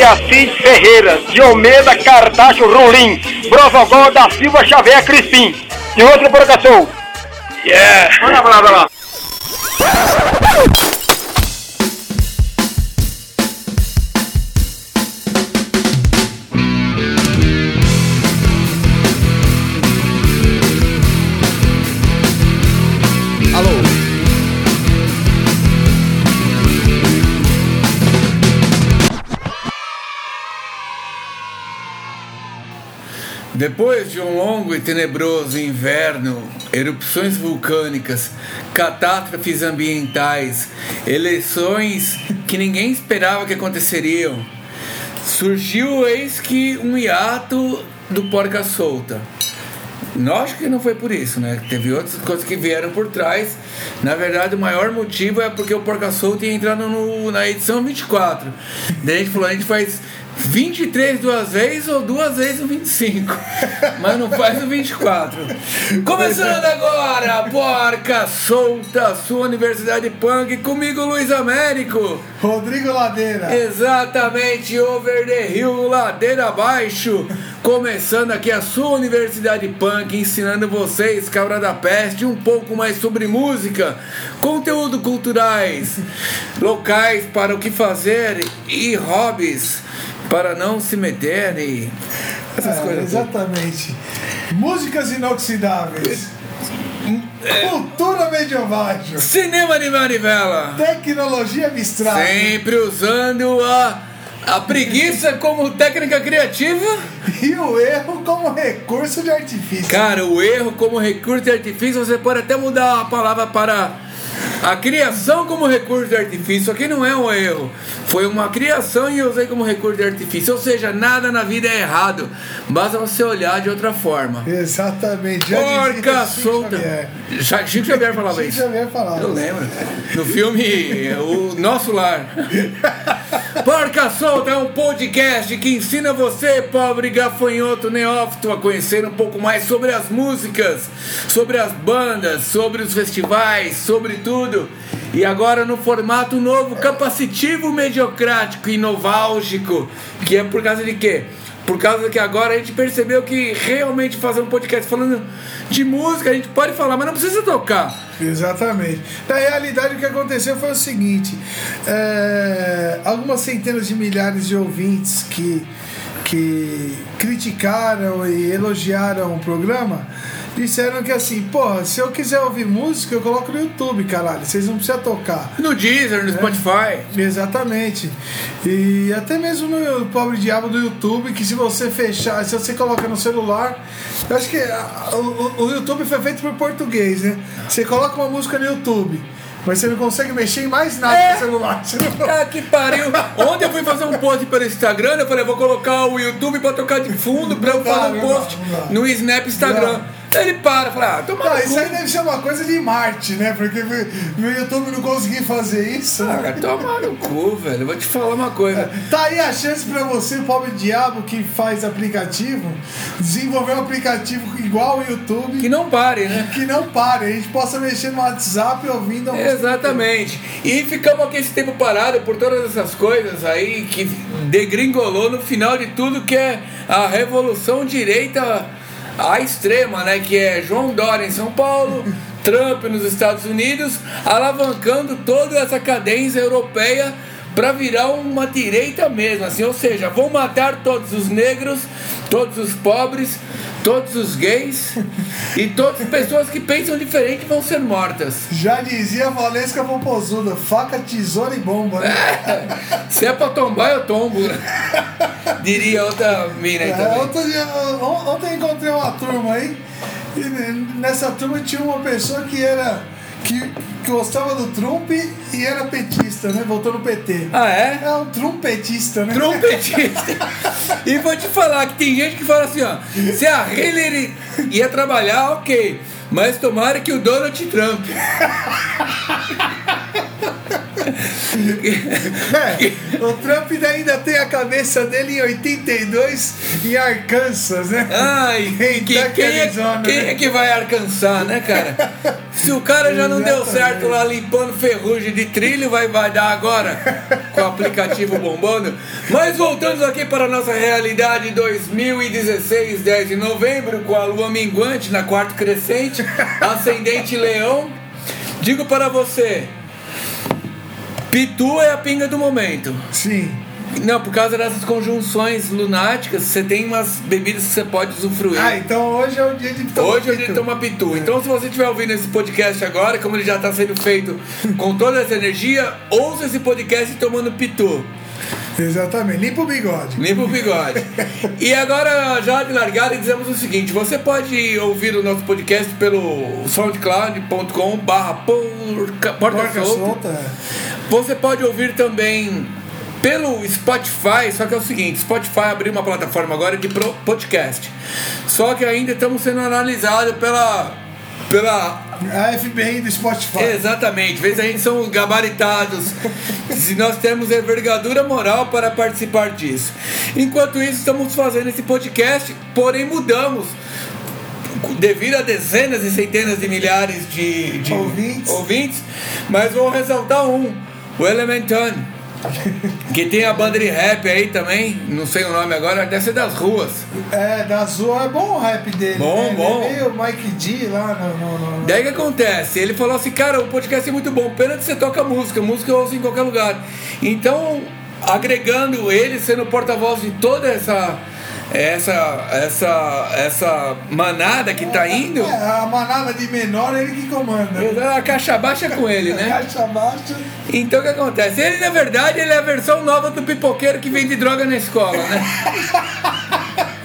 de Assis Ferreira, de Almeida Cartacho Rolim, Brosogó da Silva Xavier Crispim. E outro provocação. Yeah! Olha lá, olha Depois de um longo e tenebroso inverno, erupções vulcânicas, catástrofes ambientais, eleições que ninguém esperava que aconteceriam, surgiu eis que um hiato do Porca Solta. Nós que não foi por isso, né? Teve outras coisas que vieram por trás. Na verdade, o maior motivo é porque o Porca Solta ia entrar no, na edição 24. Daí a gente falou, a gente faz 23 duas vezes ou duas vezes o 25. Mas não faz o 24. Começando agora, porca solta, sua Universidade Punk, comigo Luiz Américo. Rodrigo Ladeira. Exatamente, over the hill, ladeira abaixo. Começando aqui a sua Universidade Punk, ensinando vocês, cabra da peste, um pouco mais sobre música, conteúdo culturais, locais para o que fazer e hobbies para não se meter e essas É, coisas. exatamente. Músicas inoxidáveis. Cultura medieval. Cinema de manivela. Tecnologia abstrata. Sempre usando a, a preguiça como técnica criativa. E o erro como recurso de artifício. Cara, o erro como recurso de artifício, você pode até mudar a palavra para a criação como recurso de artifício. Aqui não é um erro. Foi uma criação e eu usei como recurso de artifício. Ou seja, nada na vida é errado. Basta você olhar de outra forma. Exatamente. Porca Chico solta. Xavier. Chico Xavier falava Chico isso. Xavier falava. Eu lembro. No filme O Nosso Lar. Porca Solta é um podcast que ensina você, pobre gafanhoto neófito, a conhecer um pouco mais sobre as músicas, sobre as bandas, sobre os festivais, sobre tudo. E agora no formato novo, capacitivo, mediocrático e noválgico, que é por causa de quê? Por causa que agora a gente percebeu que realmente fazer um podcast falando de música, a gente pode falar, mas não precisa tocar. Exatamente. Na realidade, o que aconteceu foi o seguinte: é, algumas centenas de milhares de ouvintes que, que criticaram e elogiaram o programa disseram que assim, porra, se eu quiser ouvir música, eu coloco no YouTube, caralho, vocês não precisam tocar. No Deezer, no Spotify. Exatamente. E até mesmo no pobre diabo do YouTube, que se você fechar, se você coloca no celular, eu acho que o, o YouTube foi feito por português, né? Você coloca uma música no YouTube, mas você não consegue mexer em mais nada É. no celular. Não- Ah, que pariu. Ontem eu fui fazer um post pelo Instagram, eu falei, vou colocar o YouTube pra tocar de fundo pra eu Não dá, fazer um post não no Snap Instagram. Daí ele para, fala, ah, toma no isso cu. aí deve ser uma coisa de Marte, né? Porque meu YouTube não conseguir fazer isso. Ah, cara, toma no cu, velho. Eu vou te falar uma coisa. Tá aí a chance pra você, pobre diabo que faz aplicativo, desenvolver um aplicativo igual o YouTube. Que não pare, né? que não pare, a gente possa mexer no WhatsApp ouvindo a. Exatamente. E ficamos aqui esse tempo parado por todas essas coisas aí que degringolou no final de tudo, que é a revolução direita à extrema, né? Que é João Dória em São Paulo, Trump nos Estados Unidos, alavancando toda essa cadência europeia para virar uma direita mesmo, assim, ou seja, vão matar todos os negros, todos os pobres, todos os gays e todas as pessoas que pensam diferente vão ser mortas. Já dizia a Valesca Popozuda, faca, tesoura e bomba, né? Se é pra tombar, eu tombo. Diria outra mina aí É, também. ontem encontrei uma turma aí, e nessa turma tinha uma pessoa que era. Que gostava do Trump e era petista, né? Voltou no PT. Ah, é? É um trumpetista, né? Trompetista. E vou te falar que tem gente que fala assim, ó. Se a Hillary ia trabalhar, ok. Mas tomara que o Donald Trump. é, o Trump ainda tem a cabeça dele em 82 em Arkansas, né? Ai, que, quem, é, quem é que vai alcançar, né, cara? Se o cara já não deu certo lá limpando ferrugem de trilho, vai, vai dar agora com o aplicativo bombando. Mas voltando aqui para a nossa realidade 2016, 10 de novembro, com a lua minguante na quarto crescente, ascendente leão. Digo para você, Pitu é a pinga do momento. Sim. Não, por causa dessas conjunções lunáticas, você tem umas bebidas que você pode usufruir. Ah, então hoje é o dia de tomar Hoje é o dia de tomar pitu. Então, se você estiver ouvindo esse podcast agora, como ele já está sendo feito com toda essa energia, ouça esse podcast tomando pitu. Exatamente, limpa o bigode. Limpa o bigode. e agora, já de largada, dizemos o seguinte: você pode ouvir o nosso podcast pelo soundcloud.com/barra porca solta. É. Você pode ouvir também pelo Spotify, só que é o seguinte, Spotify abriu uma plataforma agora de podcast. Só que ainda estamos sendo analisados pela pela a FBI do Spotify. Exatamente, vezes a gente são gabaritados. se nós temos envergadura moral para participar disso. Enquanto isso, estamos fazendo esse podcast, porém mudamos devido a dezenas e centenas de milhares de, de ouvintes. ouvintes, mas vou ressaltar um, o Elementan que tem a banda de rap aí também, não sei o nome agora, deve ser das ruas. É, das ruas é bom o rap dele. Bom, né? bom. Ele é meio Mike D lá no, no, no, Daí que acontece? Ele falou assim, cara, o podcast é muito bom, pena que você toca música, música eu ouço em qualquer lugar. Então, agregando ele, sendo porta-voz de toda essa essa essa essa manada que tá indo. É, a manada de menor ele que comanda. A caixa baixa com ele, né? A caixa baixa. Então o que acontece? Ele, na verdade, ele é a versão nova do pipoqueiro que vende droga na escola, né?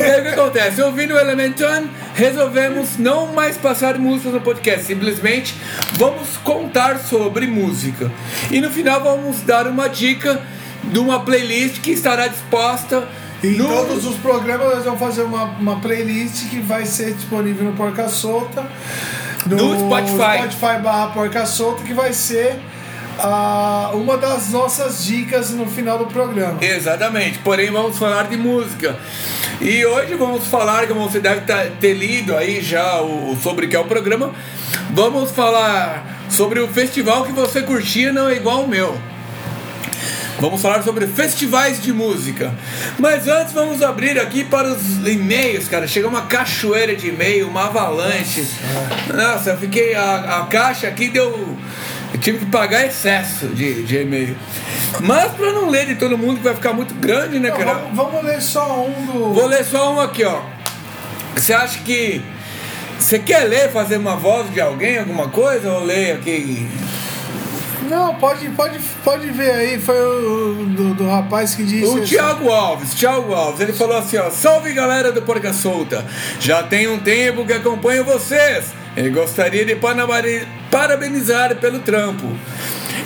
e aí o que acontece? Ouvindo o Elementon, resolvemos não mais passar músicas no podcast, simplesmente vamos contar sobre música. E no final vamos dar uma dica de uma playlist que estará disposta. Em no... todos os programas nós vamos fazer uma, uma playlist que vai ser disponível no Porca Solta. No, no Spotify. Spotify barra Porca Solta, que vai ser uh, uma das nossas dicas no final do programa. Exatamente, porém vamos falar de música. E hoje vamos falar, como você deve tá, ter lido aí já o, sobre o que é o programa, vamos falar sobre o festival que você curtia não é igual o meu. Vamos falar sobre festivais de música. Mas antes vamos abrir aqui para os e-mails, cara. Chegou uma cachoeira de e-mail, uma avalanche. Nossa, eu fiquei. A, a caixa aqui deu. Eu tive que pagar excesso de, de e-mail. Mas para não ler de todo mundo, que vai ficar muito grande, né, cara? Não, vamos, vamos ler só um do. Vou ler só um aqui, ó. Você acha que. Você quer ler, fazer uma voz de alguém, alguma coisa? Ou ler aqui não, pode, pode, pode ver aí, foi o do, do rapaz que disse. O Thiago Alves, Thiago Alves, ele falou assim: ó, salve galera do Porca Solta, já tem um tempo que acompanho vocês e gostaria de parabenizar pelo trampo.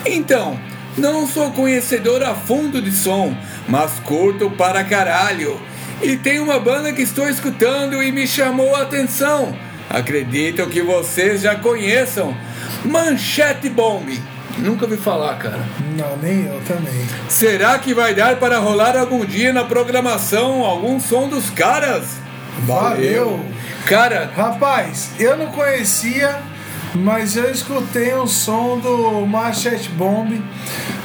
Então, não sou conhecedor a fundo de som, mas curto para caralho. E tem uma banda que estou escutando e me chamou a atenção. Acredito que vocês já conheçam. Manchete Bomb. Nunca ouvi falar, cara. Não, nem eu também. Será que vai dar para rolar algum dia na programação algum som dos caras? Valeu! Cara. Rapaz, eu não conhecia, mas eu escutei um som do Machete Bomb.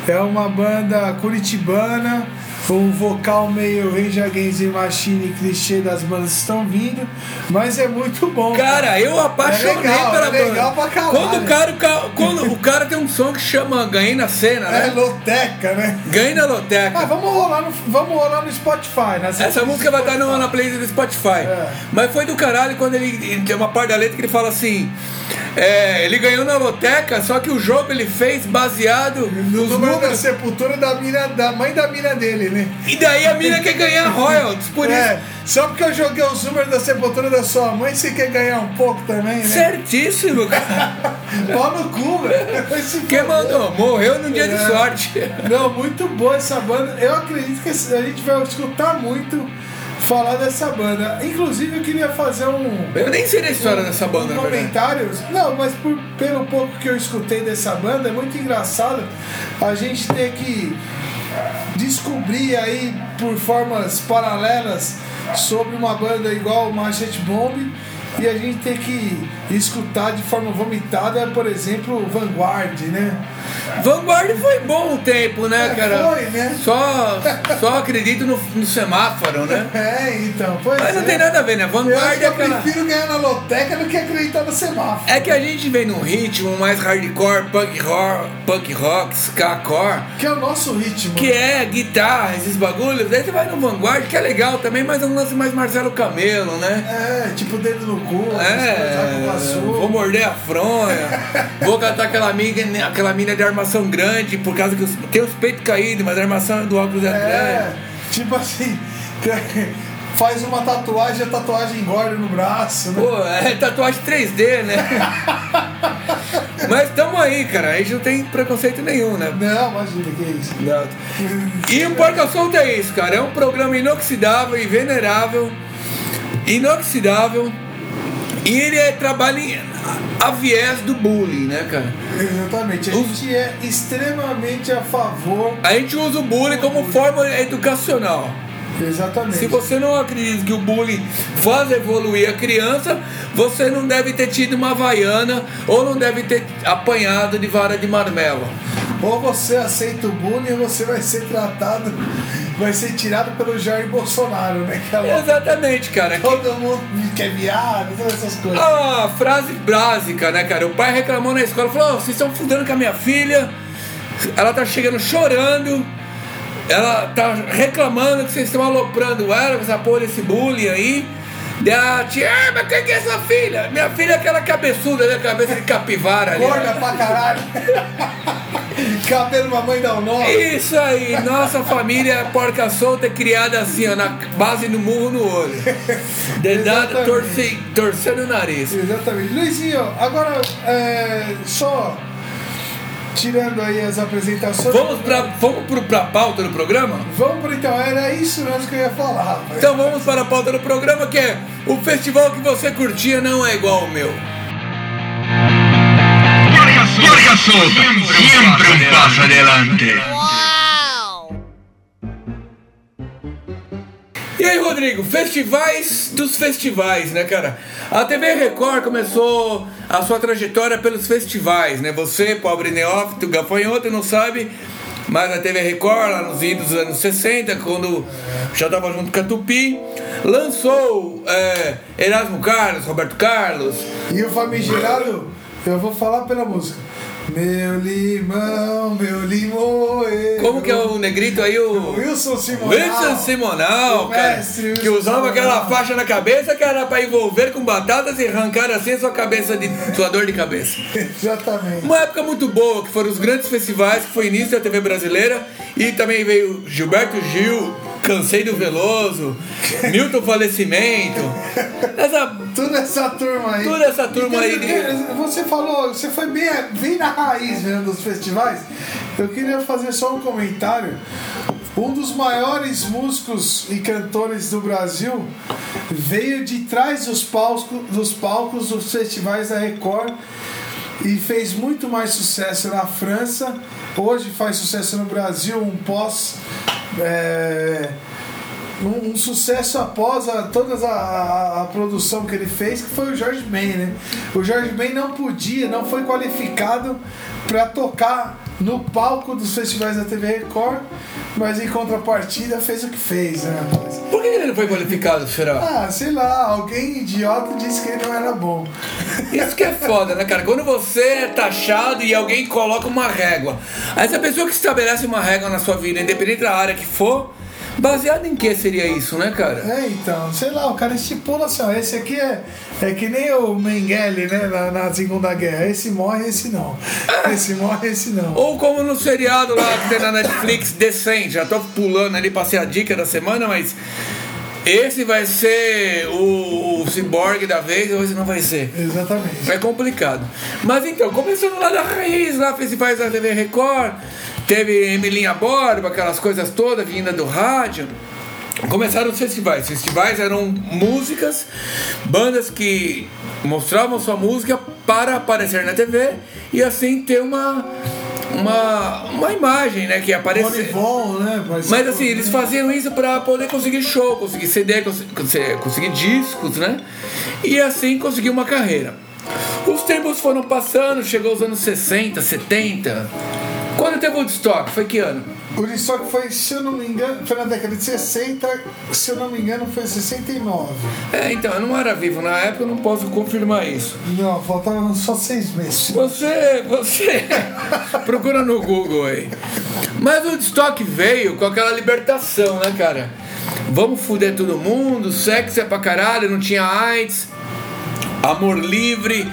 É uma banda curitibana um vocal meio Rage Against the Machine clichê das bandas estão vindo, mas é muito bom. Cara, cara. eu apaixonei é legal, pela é banda. Legal pra caralho. Quando o cara, quando o cara tem um som que chama Ganhei na Cena, né? É Loteca, né? Ganhei na Loteca. Ah, vamos rolar no, vamos rolar no Spotify, né? Essa música vai estar no, na playlist do Spotify. É. Mas foi do caralho quando ele tem uma parte da letra que ele fala assim: é, ele ganhou na loteca, só que o jogo ele fez baseado no número da sepultura da mina, da mãe da mina dele, né? E daí a mina quer ganhar royalties, por é, isso. Só porque eu joguei os números da sepultura da sua mãe, você quer ganhar um pouco também, né? Certíssimo, cara. Pau no cu, velho. Quem mandou? Morreu num dia é. de sorte. Não, muito boa essa banda. Eu acredito que a gente vai escutar muito falar dessa banda. Inclusive eu queria fazer um. Eu nem sei da história um, dessa banda, um comentários. Não, mas por, pelo pouco que eu escutei dessa banda, é muito engraçado a gente ter que descobrir aí por formas paralelas sobre uma banda igual o Machete Bomb e a gente ter que escutar de forma vomitada, por exemplo, Vanguard, né? Vanguard foi bom um tempo, né, É, cara? foi, né? Só, só acredito no, no semáforo, né? É, então, pois Mas não é. tem nada a ver, né? Eu Vanguard é eu aquela. prefiro ganhar na loteca do que acreditar no semáforo. É que a gente vem num ritmo mais hardcore, punk rock, punk rock, ska-core, Que é o nosso ritmo. que é guitarra, esses bagulhos. Daí você vai no Vanguard, que é legal também, mas é um lance mais Marcelo Camelo, né? É, tipo dedo no cu, É, azul. vou morder a fronha, vou catar aquela mina, aquela mina de armação grande, por causa que os- tem os peitos caídos, mas a armação do óculos é, É, grande. tipo assim, faz uma tatuagem, a tatuagem engorda no braço, né? Pô, é tatuagem 3D, né? mas tamo aí, cara, a gente não tem preconceito nenhum, né? Não, imagina que é isso. Não. E o Porca Solta é isso, cara. É um programa inoxidável e venerável. Inoxidável. E ele é, trabalha em, a viés do bullying, né, cara? Exatamente. A gente é extremamente a favor. A gente usa o bullying como forma educacional. Exatamente. Se você não acredita que o bullying faz evoluir a criança, você não deve ter tido uma havaiana ou não deve ter apanhado de vara de marmelo. Ou você aceita o bullying ou você vai ser tratado, vai ser tirado pelo Jair Bolsonaro, né? Aquela, Exatamente, cara. todo mundo quer viado, todas essas coisas. Ah, frase básica, né, cara? O pai reclamou na escola, falou: "Ó, vocês estão fudendo com a minha filha, ela tá chegando chorando, ela tá reclamando que vocês estão aloprando ela com essa porra desse bullying aí. Daí a tia, ah, mas quem que é sua filha? Minha filha é aquela cabeçuda, né? Cabeça de capivara ali. Gorda pra caralho. Cabelo mamãe dá o nome. Isso aí, nossa família é porca solta, criada assim, ó, na base do murro no olho. Dedada, torce, torcendo o nariz. Exatamente. Luizinho, agora é, só tirando aí as apresentações. Vamos pra, vamos pro, pra pauta do programa? Vamos então, era isso mesmo que eu ia falar, rapaz. Então vamos para a pauta do programa que é o festival que você curtia não é igual ao meu. Solta, siempre un paso adelante. E aí, Rodrigo, festivais dos festivais, né, cara? A TV Record começou a sua trajetória pelos festivais, né? Você, pobre neófito, gafanhoto, não sabe, mas a TV Record, lá nos idos dos anos 60, quando já estava junto com a Tupi, lançou é, Erasmo Carlos, Roberto Carlos, E o famigerado, eu vou falar pela música. Meu limão, meu limoeiro. como que é o negrito aí, o... Wilson Simonal. Wilson Simonal, cara, mestre que Wilson usava aquela Simonal. faixa na cabeça que era pra envolver com batatas e arrancar assim a sua cabeça de sua dor de cabeça. Exatamente. Uma época muito boa, que foram os grandes festivais, que foi início da TV brasileira, e também veio Gilberto Gil, Cansei do Veloso, Milton Falecimento, essa, Toda essa turma aí. Toda essa turma aí de- Você falou, você foi bem, bem na raiz mesmo dos festivais. Eu queria fazer só um comentário. Um dos maiores músicos e cantores do Brasil veio de trás dos palcos, dos palcos dos festivais da Record e fez muito mais sucesso na França. Hoje faz sucesso no Brasil, um pós. É, um, um sucesso após a, toda a, a- a produção que ele fez, que foi o Jorge Ben, né? O Jorge Ben não podia, não foi qualificado para tocar no palco dos festivais da TV Record, mas em contrapartida fez o que fez, né? rapaz? Por que ele não foi qualificado, será? Ah, sei lá, alguém idiota disse que ele não era bom. Isso que é foda, né, cara? Quando você é taxado e alguém coloca uma régua. Aí essa pessoa que estabelece uma régua na sua vida, independente da área que for, baseado em que seria isso, né, cara? É, então, sei lá, o cara estipula assim, ó, esse aqui é, é que nem o Mengele, né, na, na Segunda Guerra. Esse morre, esse não. Esse morre, esse não. Ou como no seriado lá que tem na Netflix, Decente. Já tô pulando ali, passei a dica da semana, mas esse vai ser o, o ciborgue da vez ou esse não vai ser? Exatamente. É complicado. Mas então, começando lá da raiz, lá festivais da TV Record, teve Emilinha Borba, aquelas coisas todas vinda do rádio. começaram os festivais. Festivais eram músicas, bandas que mostravam sua música para aparecer na TV e assim ter uma uma, uma imagem, né, que aparecer. Volleyball, né? Mas, Mas assim, eles faziam isso para poder conseguir show, conseguir CD, cons- cons- conseguir discos, né? E assim conseguir uma carreira. Os tempos foram passando, chegou os anos 60, 70. Quando teve o Woodstock? Foi que ano? O Woodstock foi, se eu não me engano, foi na década de 60, se eu não me engano, foi em 69. É, então, eu não era vivo na época, eu não posso confirmar isso. Não, faltavam só seis meses. Você, você procura no Google aí. Mas o Woodstock veio com aquela libertação, né, cara? Vamos fuder todo mundo, sexo é pra caralho, não tinha AIDS, amor livre,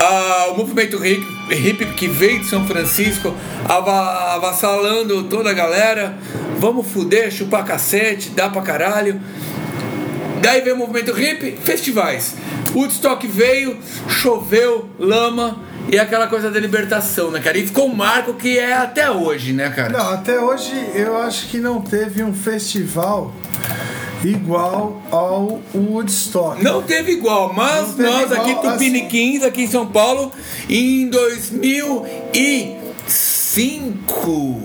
ah, o movimento hippie, hippie que veio de São Francisco ava- avassalando toda a galera. Vamos fuder, chupar cacete, dá pra caralho. Daí veio o movimento hippie, festivais. Woodstock veio, choveu, lama e aquela coisa da libertação, né, cara? E ficou um marco que é até hoje, né, cara? Não, até hoje eu acho que não teve um festival igual ao Woodstock. Não teve igual, mas teve nós aqui, igual, Tupiniquins, aqui em São Paulo, em 2005,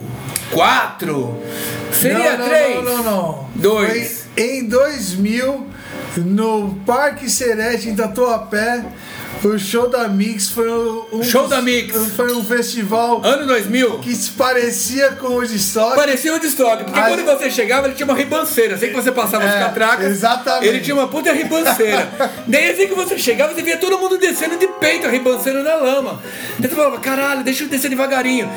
4, seria não, não, 3? Não, não, não. Dois. Foi em 2000, no Parque Serete, em Tatuapé, o show da Mix foi um. Show da Mix. Foi um festival Ano 2000? que se parecia com o Woodstock. Parecia o Woodstock, porque quando você chegava ele tinha uma ribanceira, assim que você passava as É, catracas, exatamente. ele tinha uma puta ribanceira. Daí assim que você chegava, você via todo mundo descendo de peito a ribanceira na lama. Daí você falava, caralho, deixa eu descer devagarinho.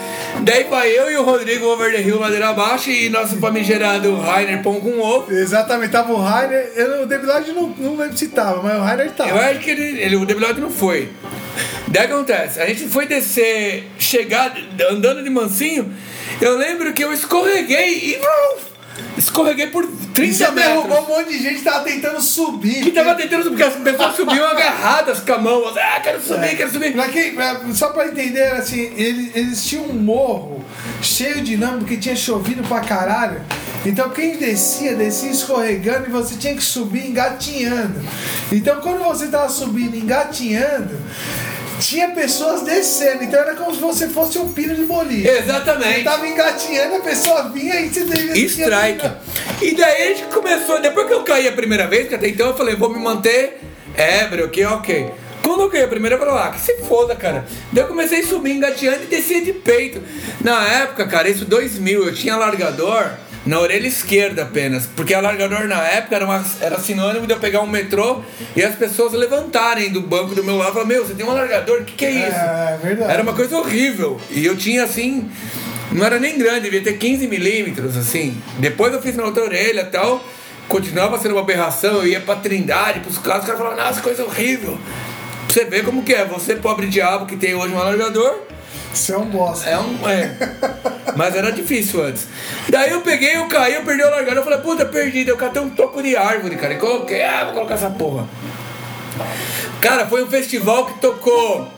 Daí vai eu e o Rodrigo over the hill, ladeira abaixo, e nosso famigerado Rainer pão com ovo. Exatamente, tava o Rainer. Eu, o Debilode não, não lembro se tava, mas o Rainer tava. Eu acho que ele, ele o Debilode não foi. Daí acontece, a gente foi descer, chegar andando de mansinho, eu lembro que eu escorreguei e escorreguei por 30 Você derrubou metros. um monte de gente que tava tentando subir. Que tava tentando subir, porque as pessoas subiam agarradas com a mão. assim, Ah, quero subir, quero subir. Pra- só pra entender, assim, eles, eles tinham um morro cheio de lama, porque tinha chovido pra caralho. Então quem descia, descia escorregando e você tinha que subir engatinhando. Então quando você tava subindo engatinhando, tinha pessoas descendo. Então era como se você fosse um pino de boliche. Você Exatamente. tava engatinhando, a pessoa vinha e você devia Strike. E daí a gente começou, depois que eu caí a primeira vez, que até então eu falei, vou me manter ébrio, que ok. Quando eu caí a primeira, eu falei, ah, que se foda, cara. Daí eu comecei a subir engateando e descia de peito. Na época, cara, isso 2000, eu tinha largador na orelha esquerda apenas. Porque alargador na época era, uma, era sinônimo de eu pegar um metrô e as pessoas levantarem do banco do meu lado e falar, meu, você tem um alargador, o que, que é isso? É, verdade. Era uma coisa horrível. E eu tinha assim. Não era nem grande, devia ter 15 milímetros, assim. Depois eu fiz na outra orelha e tal. Continuava sendo uma aberração. Eu ia pra Trindade, pros caras, os caras falavam, nossa, coisa horrível. Pra você ver como que é. Você, pobre diabo que tem hoje um alargador, Você é um bosta. é um. É. Mas era difícil antes. Daí eu peguei, eu caí, eu perdi o alargador. Eu falei, puta, perdi. Eu catei um toco de árvore, cara. E coloquei, ah, vou colocar essa porra. Cara, foi um festival que tocou.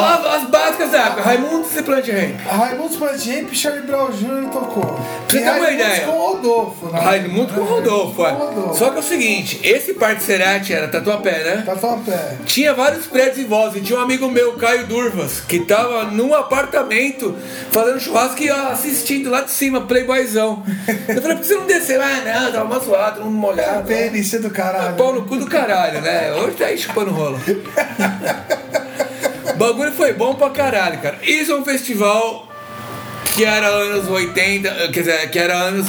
As básicas da época, Raimundo e Plant Ramp. Raimundo Spandimp e Charlie Brown Jr. tocou. Pra você ter uma ideia. com o Rodolfo, né? Raimundo com o Rodolfo, é. Só que é o seguinte, esse Parque Serete era Tatuapé, né? Tatuapé. Tinha vários prédios em volta. E tinha um amigo meu, Caio Durvas, que tava num apartamento fazendo churrasco e assistindo lá de cima, playboyzão. Eu falei, por que você não desceu? Ah, não, tava mais suado, todo mundo molhado. PNC do caralho. Pau no cu do caralho, né? Hoje tá aí chupando rola. O bagulho foi bom pra caralho, cara. Isso é um festival que era anos 80, quer dizer, que era anos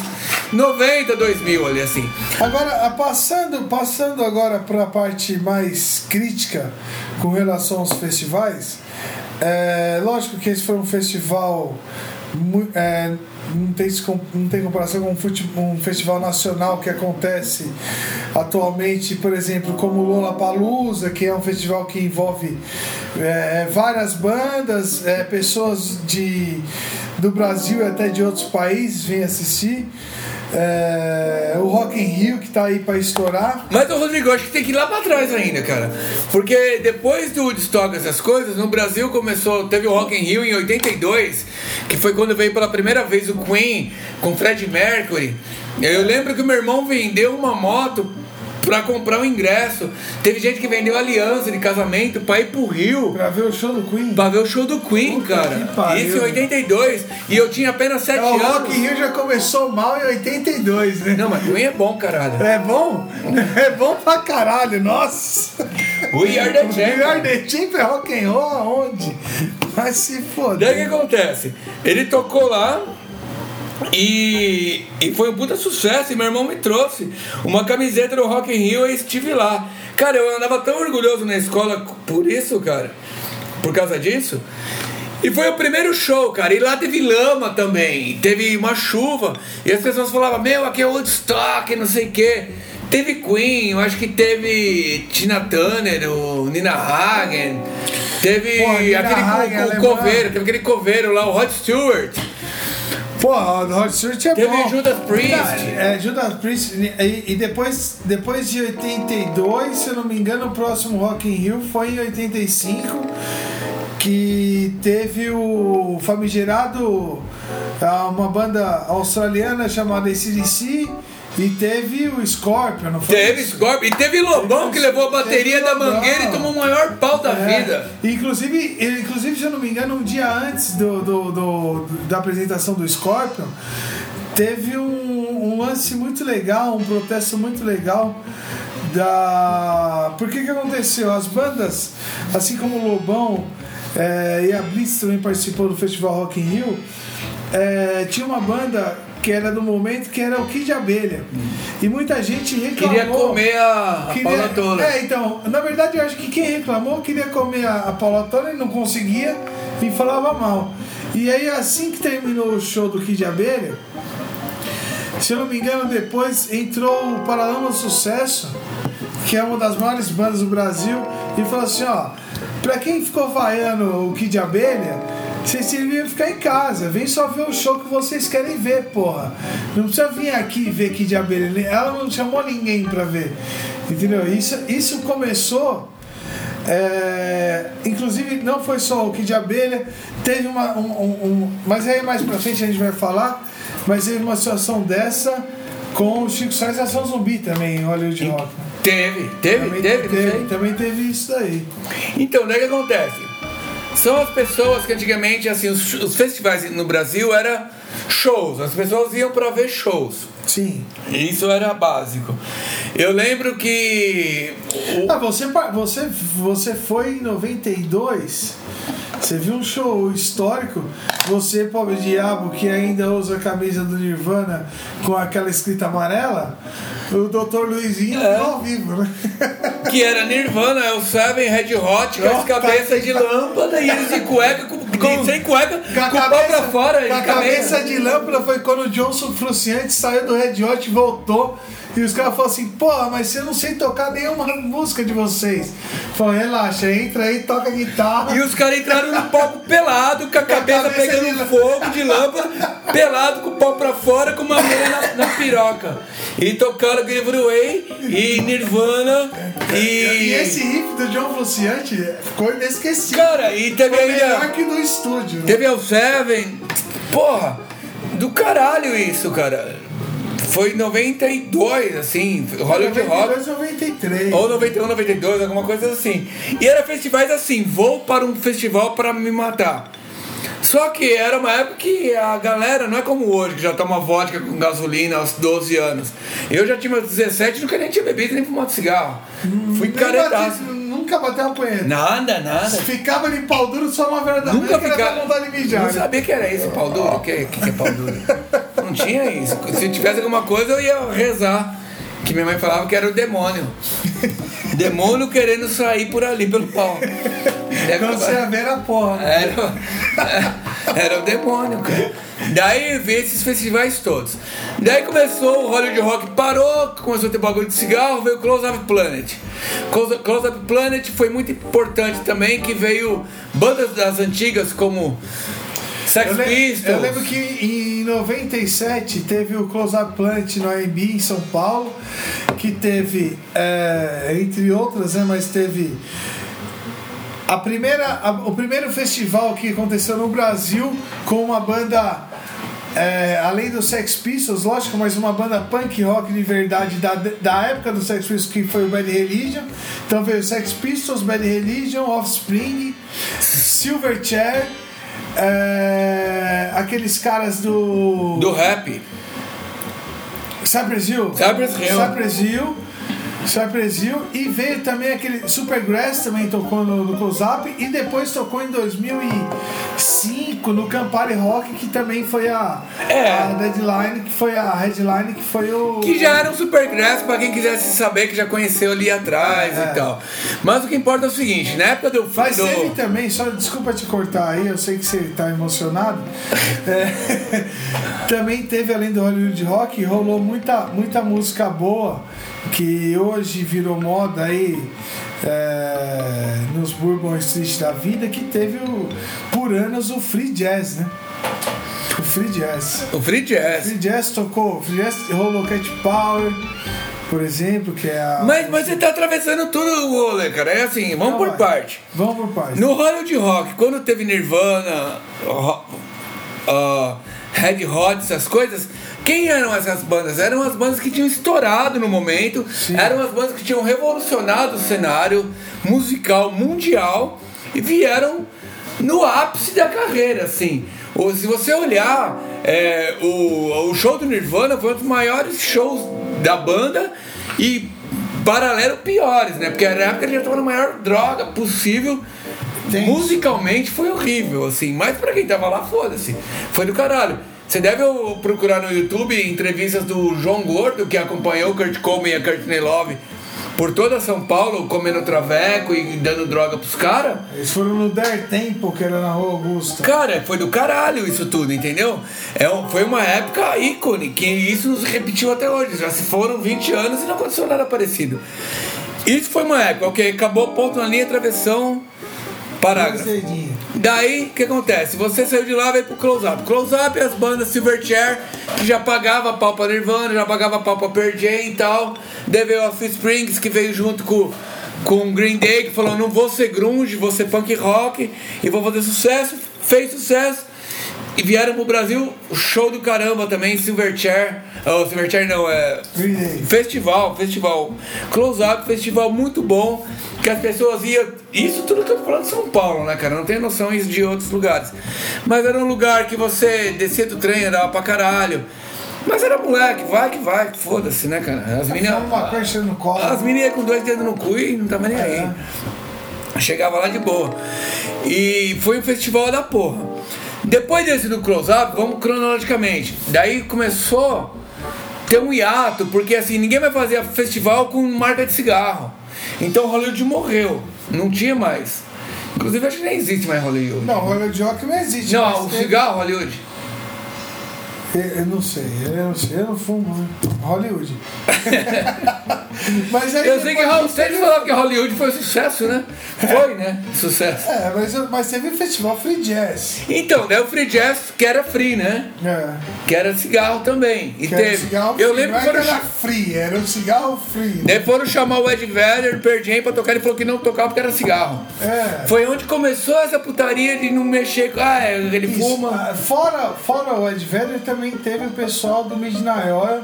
90, 2000 ali assim. Agora, a- passando, passando agora para a parte mais crítica com relação aos festivais, é, lógico que esse foi um festival. é, não, tem, não tem comparação com um, fute- um festival nacional que acontece atualmente, por exemplo, como o Lollapalooza, que é um festival que envolve é, várias bandas, é, pessoas de, do Brasil e até de outros países vêm assistir. É, o Rock in Rio que tá aí pra estourar. Mas o Rodrigo, acho que tem que ir lá pra trás ainda, cara. Porque depois do Woodstock, essas coisas, no Brasil começou, teve o Rock in Rio em 82, que foi quando veio pela primeira vez o Queen com Fred Mercury. Eu lembro que o meu irmão vendeu uma moto pra comprar o ingresso. Teve gente que vendeu aliança de casamento pra ir pro Rio. Pra ver o show do Queen. Pra ver o show do Queen, Puta cara. Isso em 82. E eu tinha apenas 7 É, o anos. Rock in Rio já começou mal em 82, né? Não, mas Queen é bom, caralho. É bom? É bom pra caralho, nossa! We are the We champions. are the champions, é rock and roll aonde? Vai se Daí o que foder. acontece? Ele tocou lá e, e foi um puta sucesso. E meu irmão me trouxe uma camiseta do Rock in Rio e estive lá. Cara, eu andava tão orgulhoso na escola por isso, cara. Por causa disso. E foi o primeiro show, cara. E lá teve lama também. Teve uma chuva. E as pessoas falavam, meu, aqui é Woodstock, não sei o quê. Teve Queen, eu acho que teve Tina Turner, o Nina Hagen. Teve Pô, Nina aquele co- Hagen, co- alemã. coveiro, teve aquele coveiro lá, o Rod Stewart. Pô, Rod Stewart é Teve bom. Judas Priest. É, Judas Priest. E, e depois, depois de 82, se eu não me engano, o próximo Rock in Rio foi em 85, que teve o famigerado, ah, uma banda australiana chamada ACDC, e teve o Scorpion, não foi? Teve Scorpion. E teve Lobão que levou a bateria da Lobão. mangueira e tomou o maior pau da É. vida. Inclusive, ele- inclusive, se eu não me engano, um dia antes do, do- do- da apresentação do Scorpion, teve um, um lance muito legal, um protesto muito legal. Da... Por que que aconteceu? As bandas, assim como o Lobão é, e a Blitz também participou do Festival Rock in Rio, é, tinha uma banda que era do momento que era o Kid Abelha. E muita gente reclamou. Queria comer a, a Queria- Paula. É, então, na verdade eu acho que quem reclamou queria comer a, a Paula Tola e não conseguia e falava mal. E aí assim que terminou o show do Kid Abelha, se eu não me engano, depois entrou o Paralama Sucesso, que é uma das maiores bandas do Brasil, e falou assim, ó, pra quem ficou vaiando o Kid Abelha, vocês deviam ficar em casa, vem só ver o show que vocês querem ver, porra. Não precisa vir aqui ver Kid Abelha, ela não chamou ninguém pra ver. Entendeu? Isso, isso começou é, inclusive, não foi só o Kid de Abelha, teve uma. Um, um- um- mas aí mais pra frente a gente vai falar. Mas teve uma situação dessa com o Chico Sainz e Ação Zumbi também em Hollywood Rock. Teve, teve, Também teve, teve, sei. também teve isso daí. Então, o que acontece? São as pessoas que antigamente, assim, os, os festivais no Brasil era shows. As pessoas iam pra ver shows. Sim. Isso era básico. Eu lembro que. o- Ah, você, você, você foi em 92, você viu um show histórico, você, pobre diabo, que ainda usa a camisa do Nirvana com aquela escrita amarela, o Dr. Luizinho É. ao vivo, né? que era Nirvana, é o Seven Red Hot, com as Nossa, cabeças de lâmpada e eles de cueca, com, com- sem cueca, Com a o pau pra fora. com a de cabeça de lâmpada foi quando o Johnson Fruciante saiu do Red Hot e voltou. E os caras falaram assim, porra, mas eu não sei tocar nenhuma música de vocês. Falou, relaxa, entra aí, toca guitarra. E os caras entraram no palco pelado, com a cabeça, cabeça pegando de fogo de lâmpada, pelado com o pau pra fora, com uma meia na, na piroca. E tocaram Give It Away e Nirvana e. E esse riff do John Fruciante ficou inesquecível. Cara, e teve Foi melhor ainda. que do estúdio. né? Teve o Seven. Porra, do caralho isso, cara. Foi em 92, assim, Hollywood Rock. 92, 93. Ou 91, 92, alguma coisa assim. E era festivais assim, vou para um festival para me matar. Só que era uma época que a galera, não é como hoje, que já toma vodka com gasolina aos 12 anos. Eu já tinha meus 17 nunca nem tinha bebido nem fumado cigarro. Fui Nem caretaço. bati- nunca bateu uma punheta. Nada, nada. Ficava de pau duro só uma da Nunca ficava. Não né? sabia que era isso, pau duro. O que, que, que é pau duro? Não tinha isso. Se tivesse alguma coisa, eu ia rezar. Que minha mãe falava que era o demônio. Demônio querendo sair por ali pelo pau. Deve Quando você ver era porra. era, era o demônio, cara. Daí veio esses festivais todos. Daí começou o Hollywood Rock, parou, começou a ter bagulho de cigarro, veio o Close Up Planet. Close, Close Up Planet foi muito importante também, que veio bandas das antigas como Sex eu, Pistols. eu lembro que em 97 teve o Close Up Plant no AMB em São Paulo, que teve, é, entre outras, né, mas teve a primeira, a- o primeiro festival que aconteceu no Brasil com uma banda, é, além do Sex Pistols, lógico, mas uma banda punk rock de verdade da, da época do Sex Pistols, que foi o Bad Religion. Então veio Sex Pistols, Bad Religion, Offspring, Silverchair, é, aqueles caras do. Do rap. Cypress Hill. Cypress Hill. Cypress Hill. Cypress Hill. E veio também aquele Supergrass também tocou no, no Close Up. E depois tocou em 2005 no Campari Rock, que também foi a, É. a deadline, que foi a headline, que foi o. Que já era um Supergrass pra quem quisesse saber que já conheceu ali atrás É. e tal. Mas o que importa é o seguinte, na época do. Mas do... teve também, só desculpa te cortar aí, eu sei que você tá emocionado. É, também teve, além do Hollywood Rock, rolou muita, muita música boa que hoje virou moda aí é, nos Bourbon Street da vida, que teve o, por anos o Free Jazz, né? O Free Jazz. O Free Jazz. Free Jazz tocou, Free Jazz rolou Cat Power, por exemplo, que é a. Mas, mas você tá atravessando tudo o rolê, cara. É assim, vamos Não, por vai. parte. Vamos por partes. No Hollywood Rock, quando teve Nirvana, ro- ah, Red Hot, essas coisas, quem eram essas bandas? Eram as bandas que tinham estourado no momento, Sim. eram as bandas que tinham revolucionado o cenário musical mundial e vieram no ápice da carreira, assim. Ou, se você olhar, é, o, o show do Nirvana foi um dos maiores shows da banda e paralelo piores, né? Porque na época ele já tava na maior droga possível. Tenso. Musicalmente foi horrível, assim. Mas pra quem tava lá, foda-se. Foi do caralho. Você deve procurar no YouTube entrevistas do João Gordo, que acompanhou o Kurt Cobain e a Courtney Love por toda São Paulo, comendo traveco e dando droga pros caras. Eles foram no Der Tempo, que era na Rua Augusta. Cara, foi do caralho isso tudo, entendeu? É, foi uma época ícone, que isso nos repetiu até hoje. Já se foram 20 anos e não aconteceu nada parecido. Isso foi uma época, ok? Acabou ponto na linha, travessão, parágrafo. Daí, o que acontece? Você saiu de lá veio pro Close Up. Close Up é as bandas Silverchair, que já pagava pau pra Nirvana, já pagava pau pra Pearl Jam e tal. Daí veio Springs, que veio junto com, com Green Day, que falou, não vou ser grunge, vou ser punk rock, e vou fazer sucesso. Fez sucesso. E vieram pro Brasil, o show do caramba também, Silverchair. Oh, Silverchair não, é... Festival, festival. Close Up, festival muito bom. Que as pessoas iam. Isso tudo que eu tô falando de São Paulo, né, cara? Não tenho noção isso de outros lugares. Mas era um lugar que você descia do trem, andava pra caralho. Mas era moleque, vai que vai, foda-se, né, cara? As meninas. Uma coisa no colo. As meninas com dois dedos no cu e não tava nem aí. Chegava lá de boa. E foi um festival da porra. Depois desse do Close Up, vamos cronologicamente. Daí começou ter um hiato, porque assim, ninguém vai fazer festival com marca de cigarro. Então Hollywood morreu. Não tinha mais. Inclusive acho que nem existe mais Hollywood. Não, Hollywood Rock não existe. Não, o teve- cigarro Hollywood. Eu, eu não sei, eu não sei, eu não fumo. né? Hollywood. mas aí Eu sei que sempre falava que Hollywood foi sucesso, né? Foi, né? Sucesso. É, mas, mas teve o festival Free Jazz. Então, daí o Free Jazz, que era free, né? É. Que era cigarro também. E Que era teve. cigarro eu free, lembro que foram, era free, era um cigarro free. daí foram chamar o Ed Vedder, Jam pra tocar, ele falou que não tocava porque era cigarro. É. Foi onde começou essa putaria de não mexer com. Ah, é, ele Isso. fuma. Ah, Fora, fora o Ed Vedder, também teve o pessoal do Midnight Oil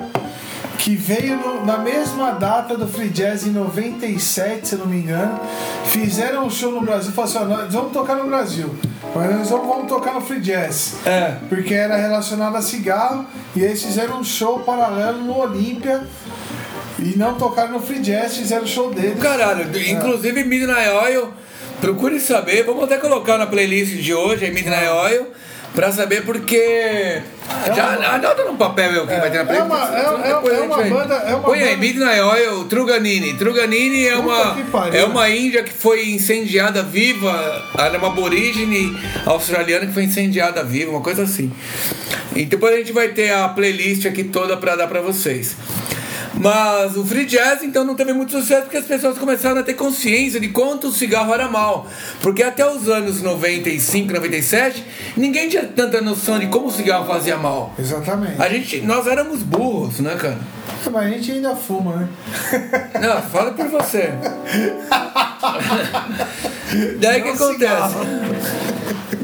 que veio no- na mesma data do Free Jazz em 97, se não me engano. Fizeram um show no Brasil. Falaram assim: nós vamos tocar no Brasil, mas nós vamos, vamos tocar no Free Jazz. É. Porque era relacionado a cigarro. E eles fizeram um show paralelo no Olímpia. E não tocaram no Free Jazz, fizeram o show deles. Caralho, inclusive Midnight Oil, procure saber, vamos até colocar na playlist de hoje, Midnight Oil, pra saber porque. Já uma- anota no papel meu que vai ter na é playlist. uma- é- é- é uma banda- é uma Põe aí, banda- Midnight Oil, Truganini. Truganini é uma, é uma índia que foi incendiada viva, ela é uma aborígene australiana que foi incendiada viva, uma coisa assim. E depois a gente vai ter a playlist aqui toda pra dar pra vocês. Mas o free jazz então não teve muito sucesso porque as pessoas começaram a ter consciência de quanto o cigarro era mal. Porque até os anos 95, 97, ninguém tinha tanta noção de como o cigarro fazia mal. Exatamente. A gente, nós éramos burros, né, cara? Mas a gente ainda fuma, né? Não, fala por você. Daí o que Não acontece? cigarro.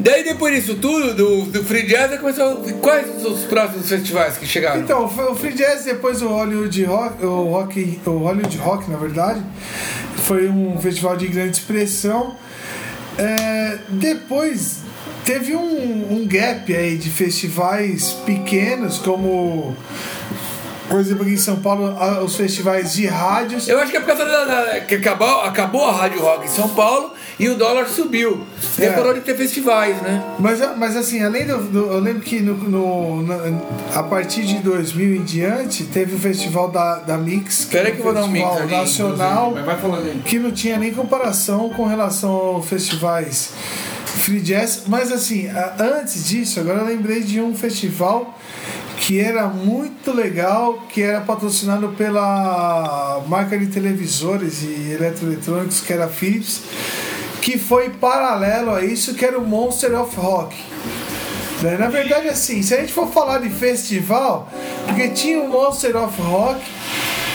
Daí depois disso tudo, do, do free jazz, começou. Quais os próximos festivais que chegaram? Então, o Free Jazz, depois o Hollywood Rock, o Rock, o Hollywood Rock, na verdade, foi um festival de grande expressão. É, depois teve um, um gap aí de festivais pequenos, como, por exemplo, aqui em São Paulo, a- os festivais de rádios. Eu acho que é por causa da, da- que acabou, acabou a Rádio Rock em São Paulo e o dólar subiu. É. parou de ter festivais, né? Mas, mas assim, além do, do- Eu lembro que no, no- na- a partir de 2000 em diante, teve o festival da, da Mix, que Espera é que eu vou dar um mix festival ali. nacional. Mas vai falando aí. que não tinha nem comparação com relação aos festivais free jazz, mas assim, antes disso, agora eu lembrei de um festival que era muito legal, que era patrocinado pela marca de televisores e eletroeletrônicos, que era a Philips, que foi paralelo a isso, que era o Monster of Rock. Né? Na verdade, assim, se a gente for falar de festival, porque tinha o Monster of Rock,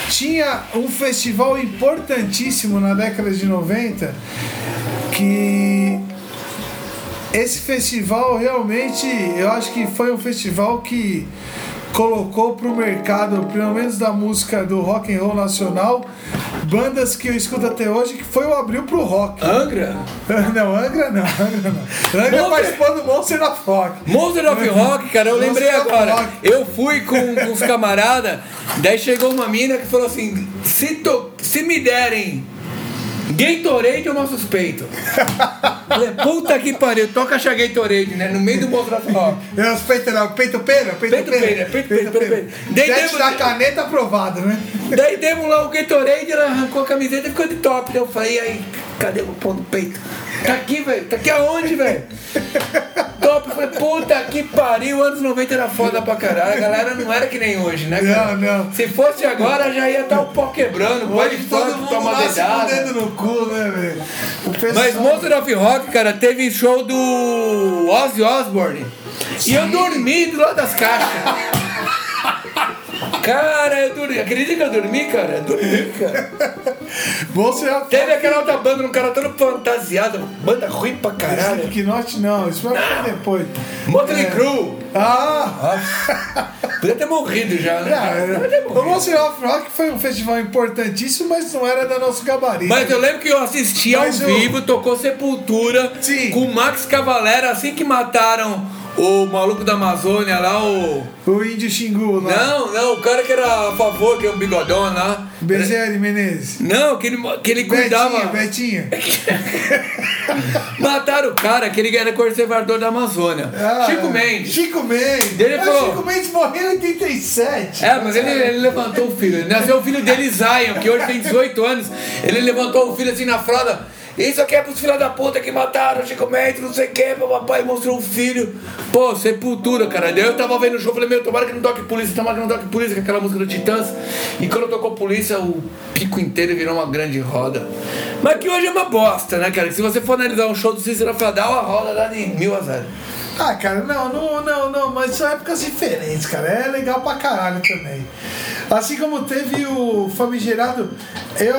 tinha um festival importantíssimo na década de 90 que esse festival realmente eu acho que foi um festival que colocou para o mercado, pelo menos da música do rock and roll nacional, bandas que eu escuto até hoje, que foi o abril pro rock. Angra? Não, Angra não, Angra não. Angra participou do Monster of Rock. Monster of Rock, cara, eu lembrei Monster of agora. Rock. Eu fui com, com os camaradas, daí chegou uma mina que falou assim: se, to- se me derem Gatorade, eu não suspeito. Falei, puta que pariu, toca achar Gatorade, né? No meio do Rock. É os peito não, peito pera, peito, Peito pera, pera, peito pera, peito pera. Teste demos- da caneta aprovado, né? Daí demos lá o Gatorade, ela arrancou a camiseta e ficou de top. Daí eu falei, aí, cadê o pão do peito? Tá aqui, velho. Tá aqui aonde, velho? Top. Eu falei, puta que pariu, anos 90 era foda pra caralho. A galera não era que nem hoje, né, cara? Não, não. Se fosse agora, já ia estar o pau quebrando, Hoje todo funk, mundo toma dedada. dedo no cu, né, velho? Pessoal... Mas Monster of Rock, cara, teve show do Ozzy Osbourne. E eu dormi do lado das caixas. Cara, eu dormi. Acredita que eu dormi, cara? Eu dormi, cara. Monster of Teve aquela outra banda, um cara todo fantasiado, banda ruim pra caralho. Slipknot não, isso vai ficar depois. Motley É. Crue. Ah! Podia ter morrido já, né? Ter o. Monster of Rock foi um festival importantíssimo, mas não era da nosso gabarito. Mas eu lembro que eu assisti ao Mas eu- vivo, tocou Sepultura Sim. com o Max Cavalera assim que mataram o maluco da Amazônia lá, o. O Índio Xingu lá. Não, não, o cara que era a favor, que é um bigodão lá. Bezerra de Menezes. Não, que ele, que ele cuidava. Betinho, Betinho. Mataram o cara, que ele era conservador da Amazônia. Ah, Chico Mendes. Chico Mendes. Ele Ah, falou- Chico Mendes morreu em 87. É, mas ele, ele levantou o filho. Nasceu o filho dele, Zion, que hoje tem 18 anos. Ele levantou o filho assim na fralda. Isso aqui é pros filhos da puta que mataram Chico Mendes, não sei o que, papai mostrou o filho. Pô, sepultura, cara. Daí eu tava vendo o show, falei, meu, tomara que não toque polícia, tomara que não toque polícia, com aquela música do Titãs. E quando tocou polícia, o pico inteiro virou uma grande roda. Mas que hoje é uma bosta, né, cara? Se você for analisar um show do Cícero Fadal, a roda dá de mil a zero. Ah, cara, não, não, não, não, mas são épocas diferentes, cara. É legal pra caralho também. Assim como teve o famigerado. Eu,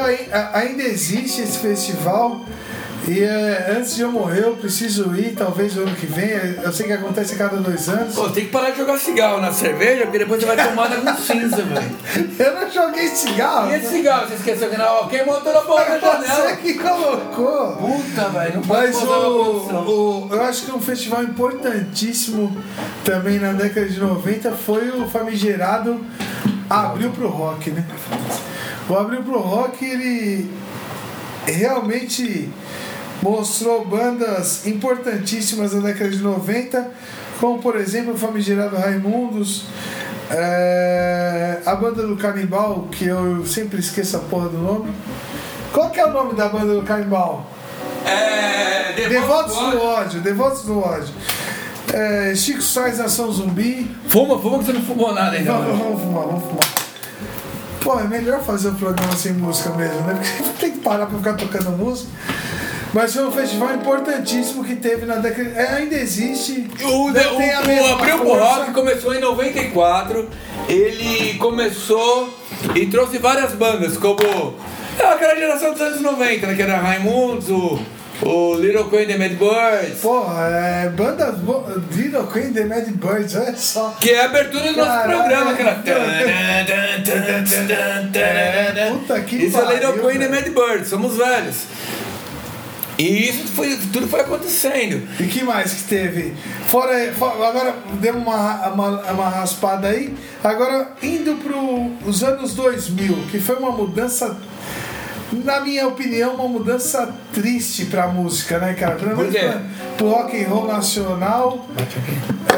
ainda existe esse festival. E é, antes de eu morrer, eu preciso ir, talvez no ano que vem. Eu sei que acontece a cada dois anos. Pô, tem que parar de jogar cigarro na cerveja, porque depois você vai tomar com cinza, velho. Eu não joguei cigarro. E esse cigarro, você esqueceu que não? Quem montou na porta da Você janela? que colocou. Puta, velho, não pode Mas o, o, eu acho que um festival importantíssimo também na década de 90 foi o famigerado Abril pro Rock, né? O Abril pro Rock, ele realmente mostrou bandas importantíssimas da década de 90, como por exemplo o famigerado Raimundos, é, a banda do Canibal, que eu sempre esqueço a porra do nome. Qual que é o nome da banda do Canibal? É. Devotos do ódio, Devotos do ódio. É, Chico Sainz Nação Zumbi. Fuma, fuma que você não fumou nada ainda. Vamos, vamos fumar, vamos fumar. Pô, é melhor fazer o programa sem música mesmo, né? Porque tem que parar pra ficar tocando música. Mas foi um festival importantíssimo que teve na década. É, ainda existe. O, de- o, o Abril pro. Rock começou em 94. Ele começou e trouxe várias bandas, como é, aquela geração dos anos 90, né? Que era Raimundos, o, o Little Queen The Mad Birds. Porra, é. Bandas. bo- Little Queen The Mad Birds, olha só. Que é a abertura do nosso Caralho. programa, aquela. Puta que Isso é Little Queen The. Mad Birds, somos velhos. E isso foi, tudo foi acontecendo. E que mais que teve? Fora, fora- agora deu uma, uma, uma raspada aí. Agora indo para os anos 2000, que foi uma mudança, na minha opinião, uma mudança triste pra música, né, cara? Pra- pro rock and roll nacional.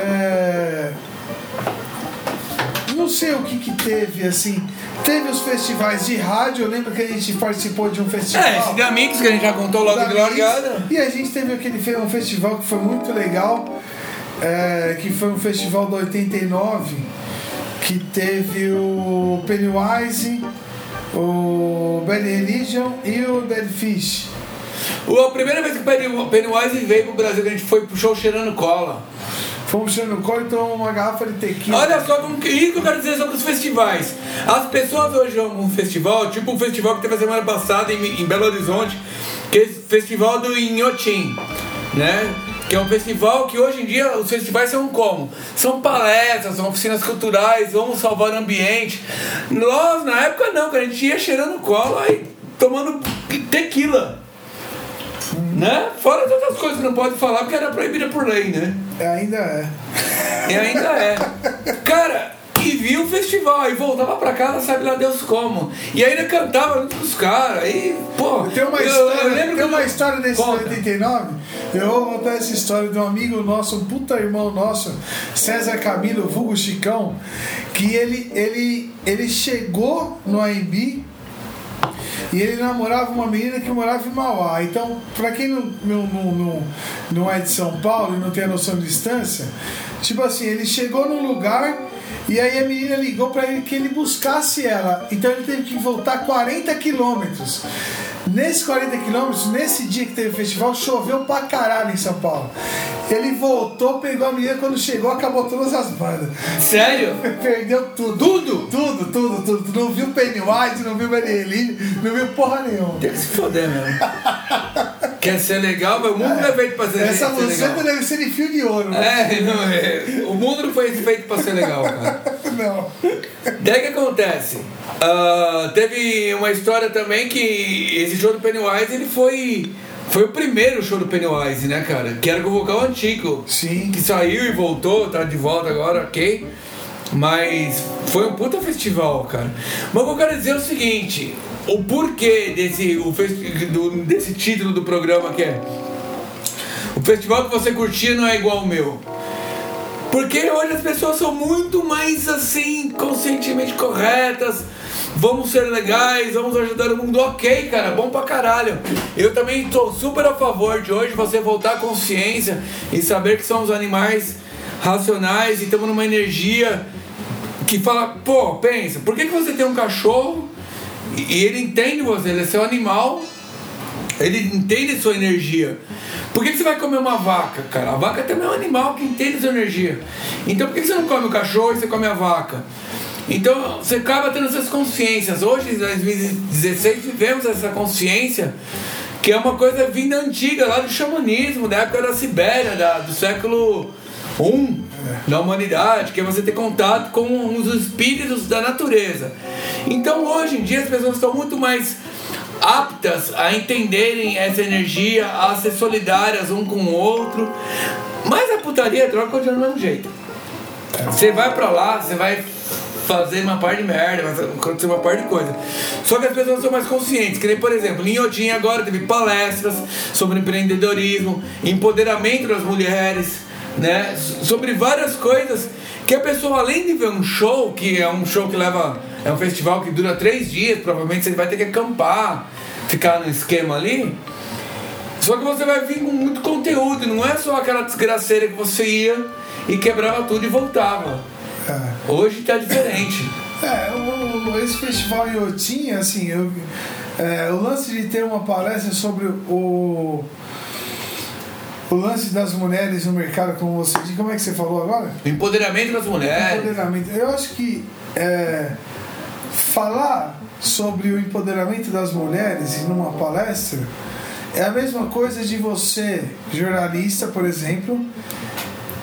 É, Não sei o que que teve, assim. Teve os festivais de rádio, eu lembro que a gente participou de um festival. É, esse da Mix que a gente já contou logo da de largada. E a gente teve aquele um festival que foi muito legal, é, que foi um festival do 89, que teve o Pennywise, o Bad Religion e o Dead Fish. A primeira vez que o Penny- Pennywise veio pro Brasil, a gente foi pro show cheirando cola. Fomos tirando cor e tomamos uma garrafa de tequila. Olha só como que, isso eu quero dizer sobre os festivais. As pessoas hoje amam um festival, tipo um festival que teve a semana passada em, em Belo Horizonte, que é esse festival do Inhotim, né? Que é um festival que hoje em dia os festivais são como? São palestras, são oficinas culturais, vamos salvar o ambiente. Nós, na época, não, que a gente ia cheirando cola e tomando tequila. Né? Fora as outras coisas que não pode falar porque era proibida por lei, né? Ainda é. E ainda é. Cara, e viu o festival, aí voltava pra casa, sabe lá Deus como. E ainda cantava junto com os caras. Aí, pô. Tem uma eu- história, eu lembro tem uma eu- história desse Conta. 89. Eu vou contar essa história de um amigo nosso, um puta irmão nosso, César Camilo, vulgo Chicão, que ele, ele, ele chegou no AMB e ele namorava uma menina que morava em Mauá. Então, pra quem não, não, não, não, não é de São Paulo e não tem a noção de distância, tipo assim, ele chegou num lugar e aí a menina ligou pra ele que ele buscasse ela. Então ele teve que voltar 40 quilômetros. Nesses 40 quilômetros, nesse dia que teve o festival, choveu pra caralho em São Paulo. Ele voltou, pegou a menina, quando chegou, acabou todas as bandas. Sério? Perdeu tudo. Tudo? Tudo, tudo, tudo. Tu não viu Pennywise, não viu Beneline, não viu porra nenhuma. Tem que se foder mesmo. Quer ser legal, mas o mundo não é feito pra ser, Essa ser música legal. deve ser de fio de ouro. É, não é. O mundo não foi feito pra ser legal, cara. Não. Daí que acontece? Ah, teve uma história também que esse show do Pennywise ele foi. Foi o primeiro show do Pennywise, né, cara? Que era com o vocal antigo. Sim. Que saiu e voltou, tá de volta agora, ok? Mas foi um puta festival, cara. Mas o que eu quero dizer é o seguinte: o porquê desse, o do- desse título do programa que é O festival que você curtia não é igual ao meu. Porque hoje as pessoas são muito mais assim, conscientemente corretas. Vamos ser legais, vamos ajudar o mundo. Ok, cara, bom pra caralho. Eu também tô super a favor de hoje você voltar à consciência e saber que somos animais racionais e estamos numa energia que fala, pô, pensa, por que, que você tem um cachorro e ele entende você, ele é seu animal, ele entende sua energia. Por que, que você vai comer uma vaca, cara? A vaca também é um animal que entende sua energia. Então por que, que você não come o cachorro e você come a vaca? Então você acaba tendo essas consciências. Hoje, em 2016, vivemos essa consciência que é uma coisa vinda antiga, lá do xamanismo, da época da Sibéria, da- do século I da humanidade, que é você ter contato com os espíritos da natureza. Então hoje em dia as pessoas estão muito mais aptas a entenderem essa energia, a ser solidárias um com o outro. Mas a putaria, a droga continua do mesmo jeito. Você vai pra lá, você vai fazer uma par de merda, vai acontecer uma par de coisa. Só que as pessoas são mais conscientes. Que nem, por exemplo, em Inhotim agora teve palestras sobre empreendedorismo, empoderamento das mulheres, né? Sobre várias coisas que a pessoa, além de ver um show, que é um show que leva. É um festival que dura três dias, provavelmente você vai ter que acampar, ficar no esquema ali. Só que você vai vir com muito conteúdo, não é só aquela desgraceira que você ia e quebrava tudo e voltava. É. Hoje tá diferente. É, o, esse festival em Otim, assim, eu, é, o lance de ter uma palestra sobre o. O lance das mulheres no mercado, como você disse, como é que você falou agora? Empoderamento das mulheres. Empoderamento. Eu acho que é, falar sobre o empoderamento das mulheres numa palestra é a mesma coisa de você, jornalista, por exemplo,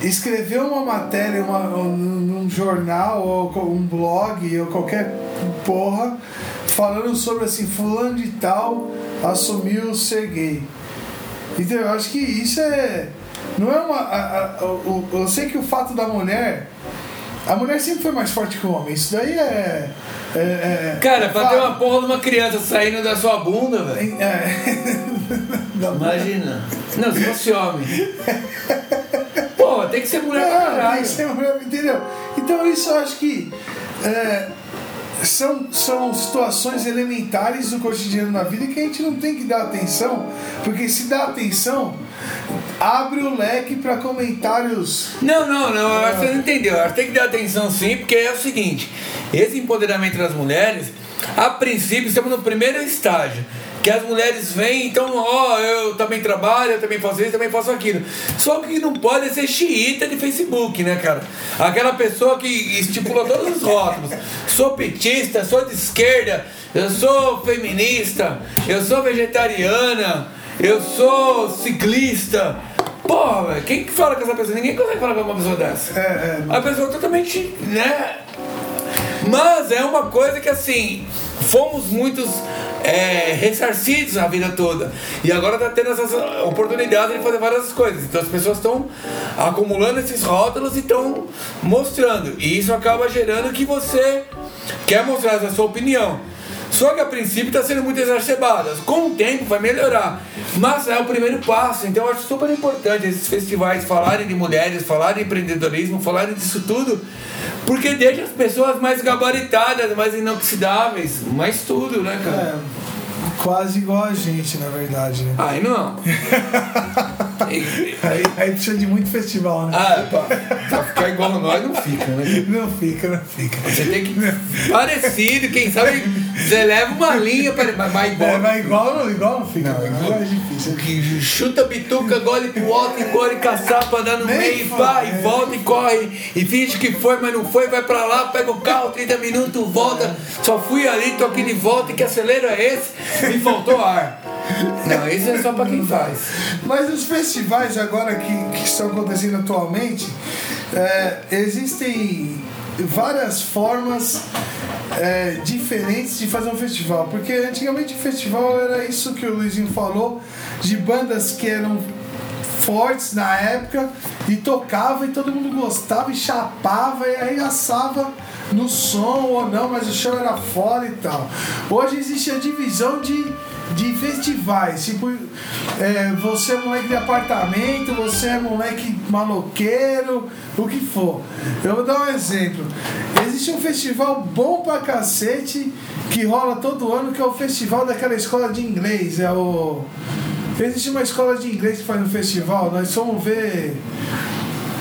escrever uma matéria uma, num jornal ou um blog ou qualquer porra falando sobre assim, fulano de tal assumiu ser gay. Então eu acho que isso é. Não é uma. A, a, a, eu sei que o fato da mulher. A mulher sempre foi mais forte que o homem. Isso daí é. é, é Cara, pra ter uma porra de uma criança saindo da sua bunda, velho. É. Imagina. Não, se fosse homem. Pô, tem que ser mulher pra caralho. Tem que ser mulher, entendeu? Então isso eu acho que. É, são, são situações elementares do cotidiano na vida que a gente não tem que dar atenção, porque se dá atenção, abre o leque para comentários. Não, não, não, eu acho que você não entendeu. Eu acho que tem que dar atenção sim, porque é o seguinte: esse empoderamento das mulheres, a princípio, estamos no primeiro estágio que as mulheres vêm, então, ó, eu também trabalho, eu também faço isso, também faço aquilo. Só que não pode ser xiita de Facebook, né, cara? Aquela pessoa que estipula todos os rótulos. Sou petista, sou de esquerda, eu sou feminista, eu sou vegetariana, eu sou ciclista. Porra, quem que fala com essa pessoa? Ninguém consegue falar com uma pessoa dessa. É, é. A pessoa totalmente, né? Mas é uma coisa que assim, fomos muitos é, ressarcidos a vida toda. E agora está tendo essas oportunidades de fazer várias coisas. Então as pessoas estão acumulando esses rótulos e estão mostrando. E isso acaba gerando que você quer mostrar a sua opinião. Só que a princípio está sendo muito exacerbada. Com o tempo vai melhorar. Mas é o primeiro passo. Então eu acho super importante esses festivais falarem de mulheres, falarem de empreendedorismo, falarem disso tudo. Porque deixa as pessoas mais gabaritadas, mais inoxidáveis, mais tudo, né, cara? É. Quase igual a gente, na verdade. Né? Aí não. aí, aí precisa de muito festival, né? Ah, pra, pra ficar igual a nós não fica, né? Não fica, não fica. Você tem que. Parecido, quem sabe você leva uma linha para. Mas vai igual. É, vai igual, não, igual não fica. Não, igual é difícil. Que chuta bituca, gole pro alto, engole caçapa, dá no Nem meio, pá, e volta e corre. E finge que foi, mas não foi, vai pra lá, pega o carro, 30 minutos, volta. Só fui ali, tô aqui de volta, e que acelera é esse? Me faltou ar. Não, isso é só pra quem faz. Mas os festivais agora que, que estão acontecendo atualmente, é, existem várias formas é, diferentes de fazer um festival. Porque antigamente o festival era isso que o Luizinho falou, de bandas que eram fortes na época e tocava e todo mundo gostava e chapava e arregaçava no som ou não, mas o show era foda e tal. Hoje existe a divisão de de festivais. Tipo, é, você é moleque de apartamento, você é moleque maloqueiro, o que for. Eu vou dar um exemplo. Existe um festival bom pra cacete que rola todo ano, que é o festival daquela escola de inglês. É o. Existe uma escola de inglês que faz um festival, nós fomos ver.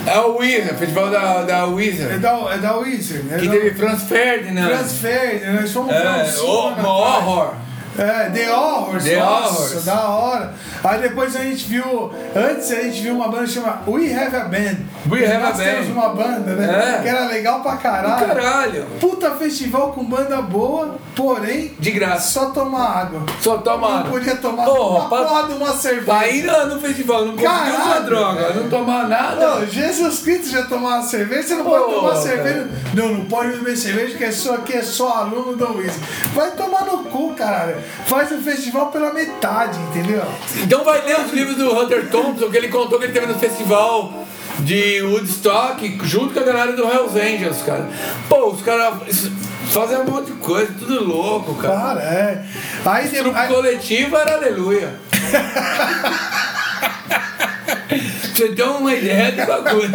É o Wizard, festival da, da Wizard. É da, é da Wizard. É que da... teve Franz Ferdinand. Franz Ferdinand, nós fomos é, horror. É, The Horrors. The nossa, Horrors. da hora. Aí depois a gente viu. Antes a gente viu uma banda chamada We Have a Band. We Have Nós a temos Band. uma banda, né? É. Que era legal pra caralho. Caralho. Puta festival com banda boa, porém. De graça. Só tomar água. Só toma Não água. podia tomar uma pra- porra de uma cerveja. Pra ir no no festival, não Caralho. usar droga, não tomar nada. Jesus Cristo já tomava cerveja, você não pode tomar cara. cerveja. Não, não pode beber cerveja, que é só aqui é só aluno da Wiz. Vai tomar no cu, caralho. Faz o festival pela metade, entendeu? Então vai ler os livros do Hunter Thompson, que ele contou que ele teve no festival de Woodstock, junto com a galera do Hells Angels, cara. Pô, os caras fazem um monte de coisa, tudo louco, cara. Para, é. Aí O depois. coletivo era aleluia. Você ter uma ideia do bagulho.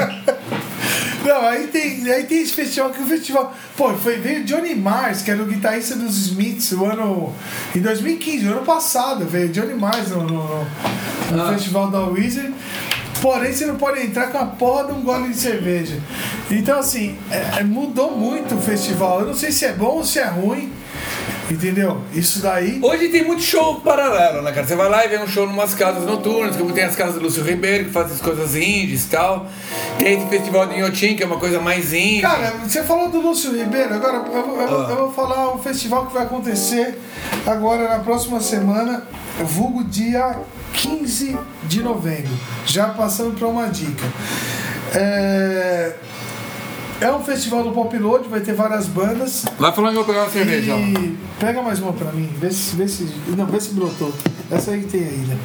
Não, aí tem, aí tem esse festival que o festival. Pô, foi veio Johnny Mars, que era o guitarrista dos Smiths, o ano. Em 2015, o ano passado, veio Johnny Mars no, no- no Ah. festival da Wizard. Porém, você não pode entrar com a porra de um gole de cerveja. Então, assim, é- é- mudou muito o festival. Eu não sei se é bom ou se é ruim, entendeu? Isso daí. Hoje tem muito show paralelo, né, cara? Você vai lá e vê um show em umas casas noturnas, como tem as casas do Lúcio Ribeiro, que fazem as coisas indies e tal. Tem esse festival de Inhotim, que é uma coisa mais indie. Cara, você falou do Lúcio Ribeiro, agora eu, vou- eu Ah. eu vou falar um festival que vai acontecer agora na próxima semana, vulgo dia 15 de novembro. Já passando para uma dica. É... é um festival do Pop Load, vai ter várias bandas. Vai falando que eu vou pegar uma cerveja. E pega mais uma pra mim, vê se, vê se. Não, vê se brotou. Essa aí que tem ainda.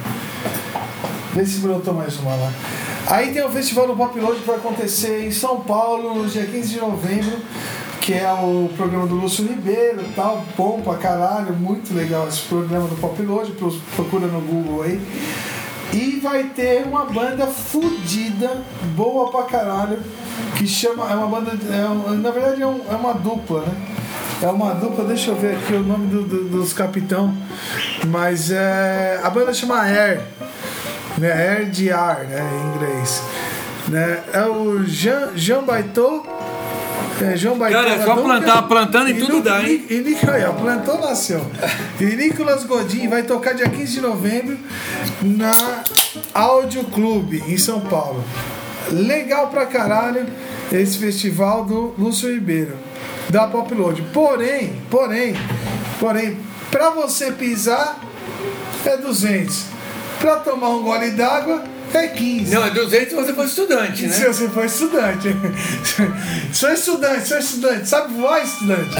Vê se brotou mais uma lá. Aí tem o Festival do Pop Load que vai acontecer em São Paulo no dia 15 de novembro, que é o programa do Lúcio Ribeiro e tal, bom pra caralho, muito legal esse programa do Pop Load, pro- procura no Google aí. E vai ter uma banda fodida, boa pra caralho, que chama. É uma banda. é um- na verdade é, um- é uma dupla, né? É uma dupla, deixa eu ver aqui o nome do- do- dos capitão. Mas é. A banda chama Air. Né? Air de ar, né? Em inglês. Né? É o Jean, Jean Baitô. É, João Baitô Cara, é só plantar, plantando e tudo Ni- dá, hein? E, ó, plantou, nasceu. E Nicolas Godin vai tocar dia 15 de novembro na Áudio Clube, em São Paulo. Legal pra caralho esse festival do Lúcio Ribeiro, da Pop Load. Porém, porém, porém, pra você pisar é 200. Pra tomar um gole d'água é 15. Não, é 200 se você for estudante, Se né? você for estudante. sou estudante, sou estudante. Sabe voar, estudante?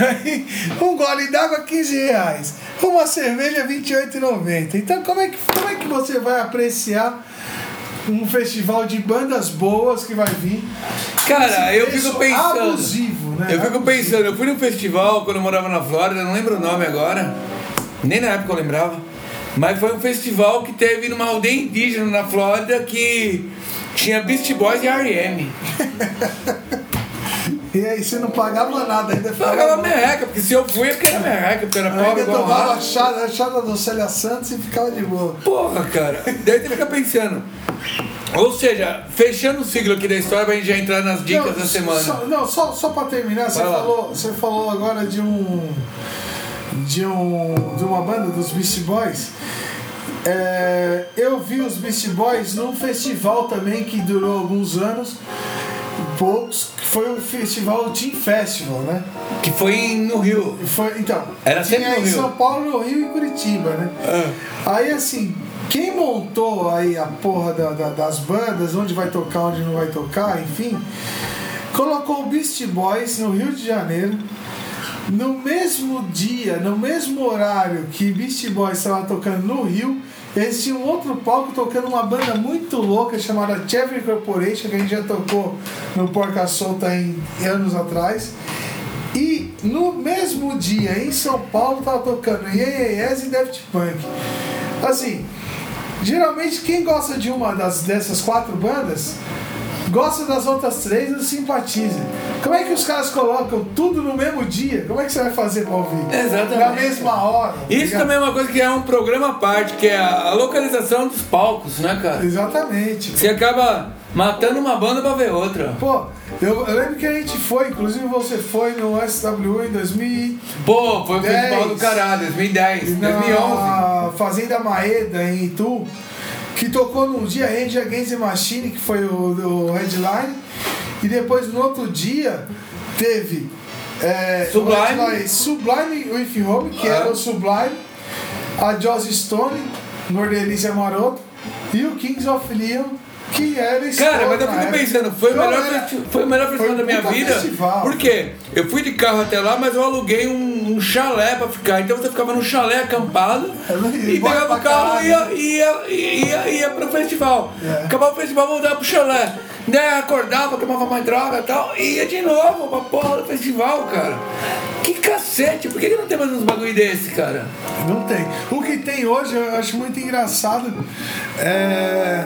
Aí, um gole d'água, 15 reais. Uma cerveja, R$ 28,90. Então, como é, que, como é que você vai apreciar um festival de bandas boas que vai vir? Cara, eu fico pensando. Abusivo, né? Eu fico pensando, eu fui num festival quando eu morava na Flórida, não lembro o nome agora, nem na época eu lembrava, mas foi um festival que teve numa aldeia indígena na Flórida que tinha Beast Boys e R.E.M. E aí, você não pagava nada, ainda ficava. pagava merreca, porque se eu fui é porque era merreca, porque era pobre Ainda tomava a chata, a do Célia Santos e ficava de boa. Porra, cara. Daí você fica pensando. Ou seja, fechando o ciclo aqui da história pra gente já entrar nas dicas Não, da semana. Só, não, só, só pra terminar, você falou, você falou agora de um. De um. De uma banda dos Beast Boys. É, eu vi os Beast Boys num festival também que durou alguns anos, poucos, que foi o festival Team Festival, né? Que foi no Rio. Foi, então, Era sempre no em Rio. São Paulo, no Rio e Curitiba, né? Aí assim, quem montou aí a porra da- da- das bandas, onde vai tocar, onde não vai tocar, enfim, colocou o Beast Boys no Rio de Janeiro. No mesmo dia, no mesmo horário que Beast Boys estava tocando no Rio, eles tinham outro palco tocando uma banda muito louca chamada Chevy Corporation, que a gente já tocou no Porca Solta em anos atrás. E no mesmo dia, em São Paulo, tava tocando Yes e Daft Punk. Assim, geralmente quem gosta de uma das, dessas quatro bandas gosta das outras três e simpatiza. Como é que os caras colocam tudo no mesmo dia? Como é que você vai fazer pra ouvir? Exatamente. Na mesma hora. tá Isso ligado? também é uma coisa que é um programa à parte, que é a localização dos palcos, né, cara? Exatamente. Você acaba matando uma banda pra ver outra. Pô, eu, eu lembro que a gente foi, inclusive você foi no SW em 2000 Pô, foi o festival do caralho, 2010, 2011. na Fazenda Maeda, em Itu, que tocou num dia Rage Against the Machine, que foi o, o headline, e depois no outro dia teve é, Sublime. headline Sublime with Home, que Ah. era o Sublime, a Joss Stone, Nordelícia Maroto, e o Kings of Leon, que era esse Cara, mas eu fico pensando, foi o Então, melhor, era- festi- foi o melhor festival da minha vida. festival. Por quê? Eu fui de carro até lá, mas eu aluguei um, um chalé pra ficar. Então você ficava num chalé acampado E e pegava o carro e ia, ia, ia, ia, pro festival. É. Acabava o festival, voltava pro chalé. Daí acordava, tomava mais droga e tal, e ia de novo pra porra do festival, cara. Que cacete, por que, que não tem mais uns bagulho desse, cara? Não tem. O que tem hoje, eu acho muito engraçado. É...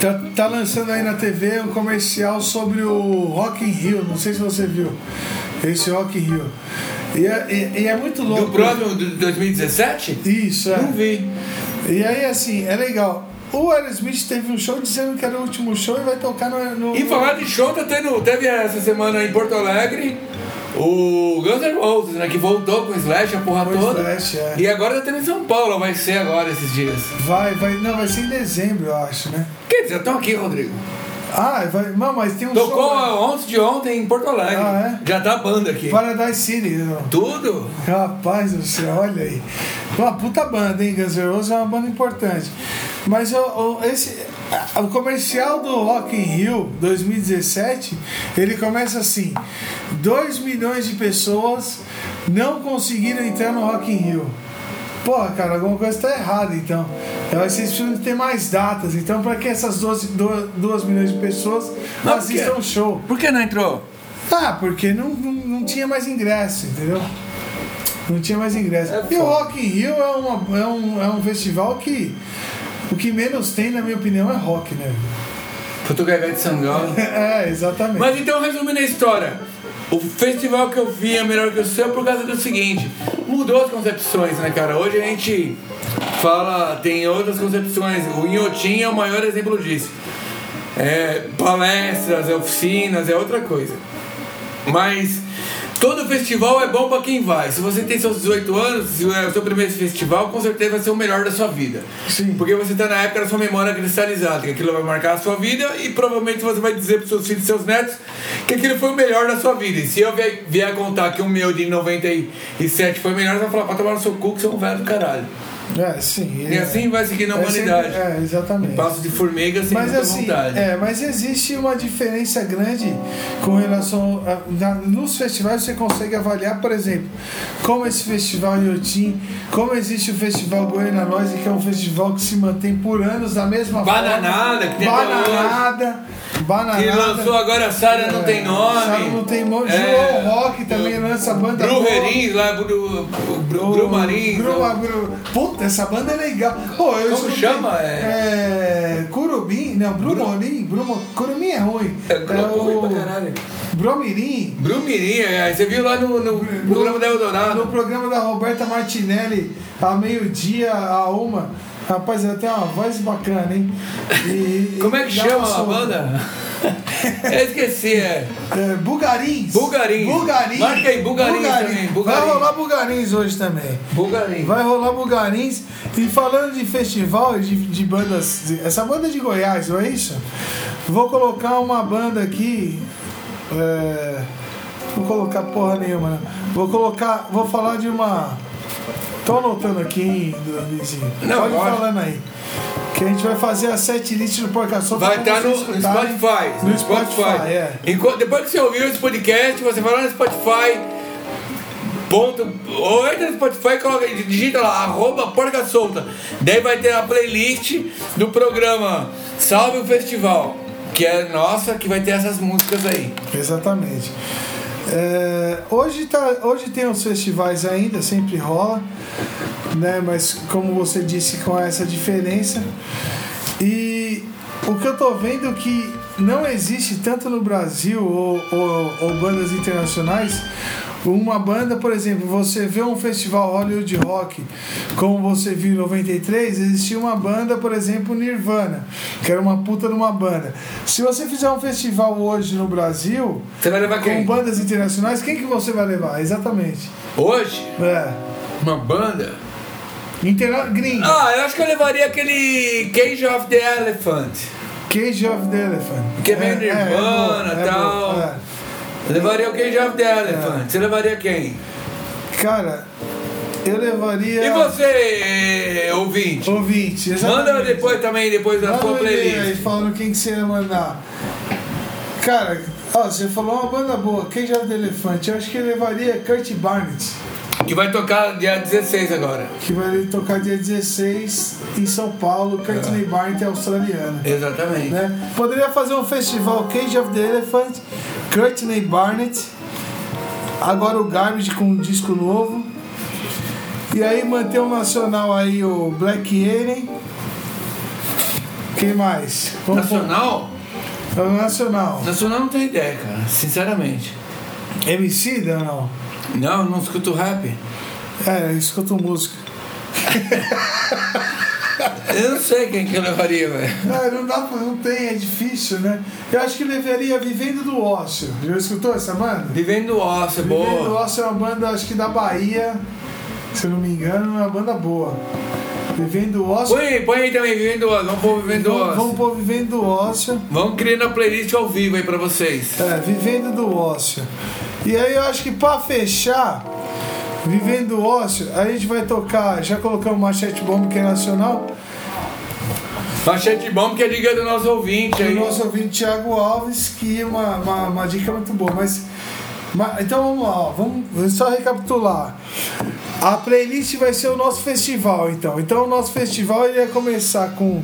Tá, tá lançando aí na TV um comercial sobre o Rock in Rio. Não sei se você viu. Esse Rock in Rio. E é, e- e é muito louco. Do próximo de 2017? Isso, é. Não vi. E aí, assim, é legal. o Aerosmith teve um show dizendo que era o último show e vai tocar no. no E falar de show, tá tendo, teve essa semana em Porto Alegre o Guns N' Roses, né? Que voltou com o Slash, a porra o toda. Slash, é. E agora tá tendo em São Paulo, vai ser agora esses dias. Vai, vai. Não, vai ser em dezembro, eu acho, né? Quer dizer, estão aqui, Rodrigo. Ah, vai. Não, mas tem um Tocou show. ontem de ontem em Porto Alegre. Ah, Já tá a banda aqui. Paradise City, não. Tudo? Rapaz do céu, olha aí. Uma puta banda, hein? Guns N' Roses é uma banda importante. Mas o, o- esse, o comercial do Rock in Rio 2017, ele começa assim: 2 milhões de pessoas não conseguiram entrar no Rock in Rio. Porra, cara, alguma coisa tá errada, então. Elas precisam ter mais datas. Então, para que essas 12, 2 milhões de pessoas Mas assistam o show? Por que não entrou? Ah, porque não, não, não tinha mais ingresso, entendeu? Não tinha mais ingresso. É e o. Rock in Rio é, uma, é, um, é um festival que o que menos tem, na minha opinião, é rock, né? Fotografia de Sangão. É, exatamente. Mas então, resumindo a história, o festival que eu vi é melhor que o seu por causa do seguinte: mudou as concepções, né, cara? Hoje a gente fala, tem outras concepções. O Inhotim é o maior exemplo disso. É, palestras, é oficinas, é outra coisa. Mas todo festival é bom pra quem vai. Se você tem seus 18 anos, se é o seu primeiro festival, com certeza vai ser o melhor da sua vida. Sim. Porque você tá na época da sua memória cristalizada, que aquilo vai marcar a sua vida e provavelmente você vai dizer pros seus filhos e seus netos que aquilo foi o melhor da sua vida. E se eu vier, vier contar que o meu de 97 foi o melhor, você vai falar, pra tomar no seu cu que você é um velho do caralho. É, sim. E assim vai seguir na é sempre- humanidade. É, exatamente. Passo de formiga sem Mas assim, vontade. é, mas existe uma diferença grande com relação a, na- nos festivais você consegue avaliar, por exemplo, como esse festival Iotim, como existe o festival Goiânia Noise, que é um festival que se mantém por anos da mesma Bananada, que tem forma. até hoje. Bananada, bananada. Que lançou agora Sara não É, tem nome. Sara não tem nome. É, João Rock também lança banda boa. Brumerins lá, Bru, Bru, Brumarins. Gruma, Gru- Puta, essa banda é legal. Pô, eu Como escutei- chama? É- É. Curubim? Não, Brumorim. Brumo... Curumim é ruim. É, é ruim pra caralho. Bromirim. Brumirim, é, você viu lá no, no programa da No Eldorado. programa da Roberta Martinelli, a meio-dia, a uma. Rapaz, ela tem uma voz bacana, hein? E- Como é que chama a banda? Eu esqueci, é. É, Bugarins. Bugarins. Bugarins. Marca aí, Bugarins também, Bugarins. Vai rolar Bugarins hoje também. Bulgarim. Vai rolar Bugarins. E falando de festival, de, de bandas. Essa banda é de Goiás, não é isso? Vou colocar uma banda aqui. É, vou colocar porra nenhuma. né? Vou colocar. Vou falar de uma. Tô anotando aqui, hein, Luizinho. Não, Pode pode. falando aí. Que a gente vai fazer a set list do Porca Solta. Vai pra estar no, vocês no escutarem. Spotify. No Spotify, é. Enquanto- depois que você ouviu esse podcast, você vai lá no Spotify. Ponto, ou entra no Spotify e coloca, digita lá, arroba porca solta. Daí vai ter a playlist do programa Salve o Festival. Que é nossa, que vai ter essas músicas aí. Exatamente. É, hoje, tá, hoje tem os festivais ainda, sempre rola, né? Mas como você disse, com essa diferença. E o que eu tô vendo é que não existe tanto no Brasil ou, ou, ou bandas internacionais. Uma banda, por exemplo, você vê um festival Hollywood Rock, como você viu em 93, existia uma banda, por exemplo, Nirvana, que era uma puta de uma banda. Se você fizer um festival hoje no Brasil, Você vai levar com quem? bandas internacionais, quem que você vai levar? Exatamente. Hoje, É. uma banda. Interna gringo. Ah, eu acho que eu levaria aquele Cage of the Elephant. Cage of the Elephant. Que é meio Nirvana, bom, é tal. bom, é. Eu levaria o of the Elephant. Você levaria quem? Cara, eu levaria. E você, ouvinte? Ouvinte, exatamente. Manda depois também, depois da Manda sua e-mail aí playlist. falando quem que você ia mandar. Cara, ó, você falou uma banda boa, Cage of the Elephant. Eu acho que eu levaria Kurt Barnett, Que vai tocar dia 16 agora. que vai tocar dia 16 em São Paulo. Courtney Barnett é australiana. Exatamente. né? Poderia fazer um festival Cage of the Elephant, Courtney Barnett, agora o Garbage com um disco novo. E aí manter o nacional aí o Black Alien. Quem mais? Vamos Nacional? o nacional. Nacional não tem ideia, cara. Sinceramente. MC não? Não, não escuto rap. É, eu escuto música. Eu não sei quem que eu levaria, velho. Não, não dá não tem, é difícil, né? Eu acho que levaria Vivendo do Ócio. Já escutou essa banda? Vivendo do Ócio, é Vivendo do boa. Ócio é uma banda, acho que da Bahia, se eu não me engano, é uma banda boa. Vivendo do Ócio. Põe põe aí também, Vivendo do Ócio. Vamos pôr Vivendo do Vamos, vamos Ócio. pôr Vivendo do Ócio. Vamos criando a playlist ao vivo aí pra vocês. É, Vivendo do Ócio. E aí eu acho que pra fechar, Vivendo do Ócio, a gente vai tocar, já colocamos Machete Bomb que é nacional, Machete Bomb que é dica do nosso ouvinte aí. nosso ouvinte Thiago Alves, que é uma, uma, uma dica muito boa, mas, ma- então vamos lá, vamos, só recapitular. A playlist vai ser o nosso festival, então. Então o nosso festival ele ia começar com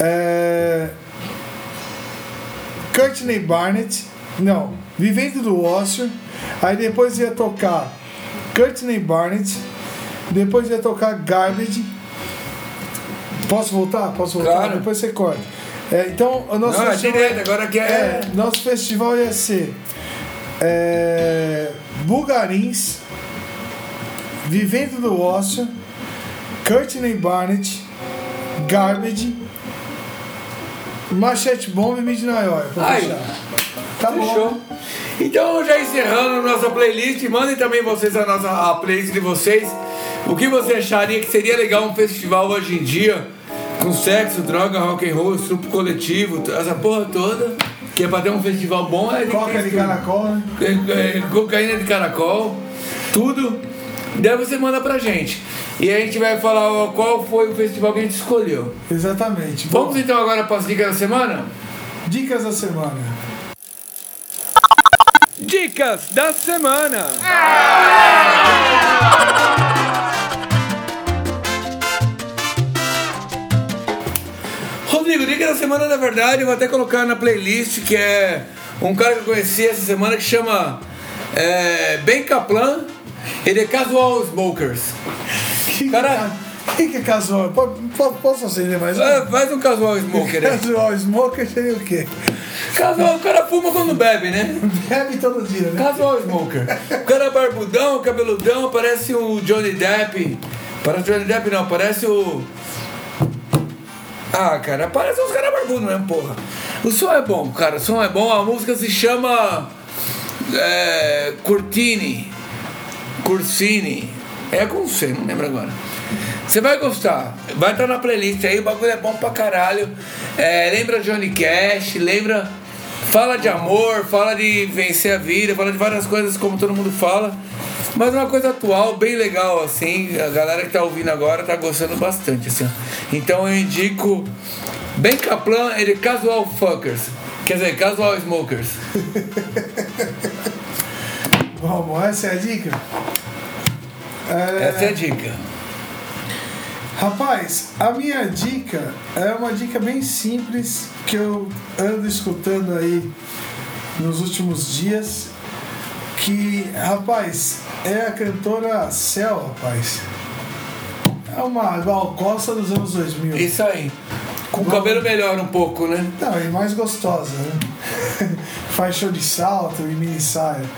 é, Courtney Barnett, não, Vivendo do Ócio, aí depois ia tocar Courtney Barnett, depois ia tocar Garbage. Posso voltar? Posso voltar? Claro. Depois você corta. É, então, o nosso Não, é festival, direto, agora que é. é, nosso festival ia ser é, Bugarins, Vivendo do Ócio, Courtney Barnett, Garbage, Machete Bomb e Midnight Oil. pra Ai, fechar. Tá bom. Fechou. Então, já encerrando nossa playlist, mandem também vocês a nossa a playlist de vocês. O que você acharia que seria legal um festival hoje em dia com sexo, droga, rock and roll, estupro coletivo, essa porra toda, que é pra ter um festival bom, é que Coca de caracol, né? É, é, cocaína de caracol, tudo. Daí você manda pra gente. E a gente vai falar ó, qual foi o festival que a gente escolheu. Exatamente. Vamos então agora para as dicas da semana? Dicas da semana. Dicas da semana. Rodrigo, dica da semana, na verdade, eu vou até colocar na playlist, que é um cara que eu conheci essa semana que chama é, Ben Kaplan. Ele é Casual Smokers. Que Cara- que, que é casual? Po- po- Posso acender mais um? É, faz um Casual Smoker. Casual smoker seria o quê? Casual, o cara fuma quando bebe, né? Bebe todo dia, né? Casual Smoker. O cara é barbudão, cabeludão, parece o Johnny Depp. Parece o Johnny Depp não, parece o. Ah, cara, parece uns caras barbudos mesmo, porra. O som é bom, cara, o som é bom. A música se chama. É, Curtini. Cursini. É com C, não lembro agora. Você vai gostar. Vai estar na playlist aí, o bagulho é bom pra caralho. É, lembra Johnny Cash, lembra. Fala de amor, fala de vencer a vida, fala de várias coisas como todo mundo fala. Mas uma coisa atual, bem legal, assim. A galera que tá ouvindo agora tá gostando bastante, assim. Então eu indico. Ben Kaplan, ele Casual Fuckers. Quer dizer, Casual Smokers. Vamos, essa é a dica? É, Essa é a dica. Rapaz, a minha dica é uma dica bem simples que eu ando escutando aí nos últimos dias. Que, rapaz, é a cantora Cel, rapaz. É uma Gal Costa dos anos 2000. Isso aí. Com o cabelo melhor um pouco, né? Não, e mais gostosa, né? Faz show de salto e mini saia.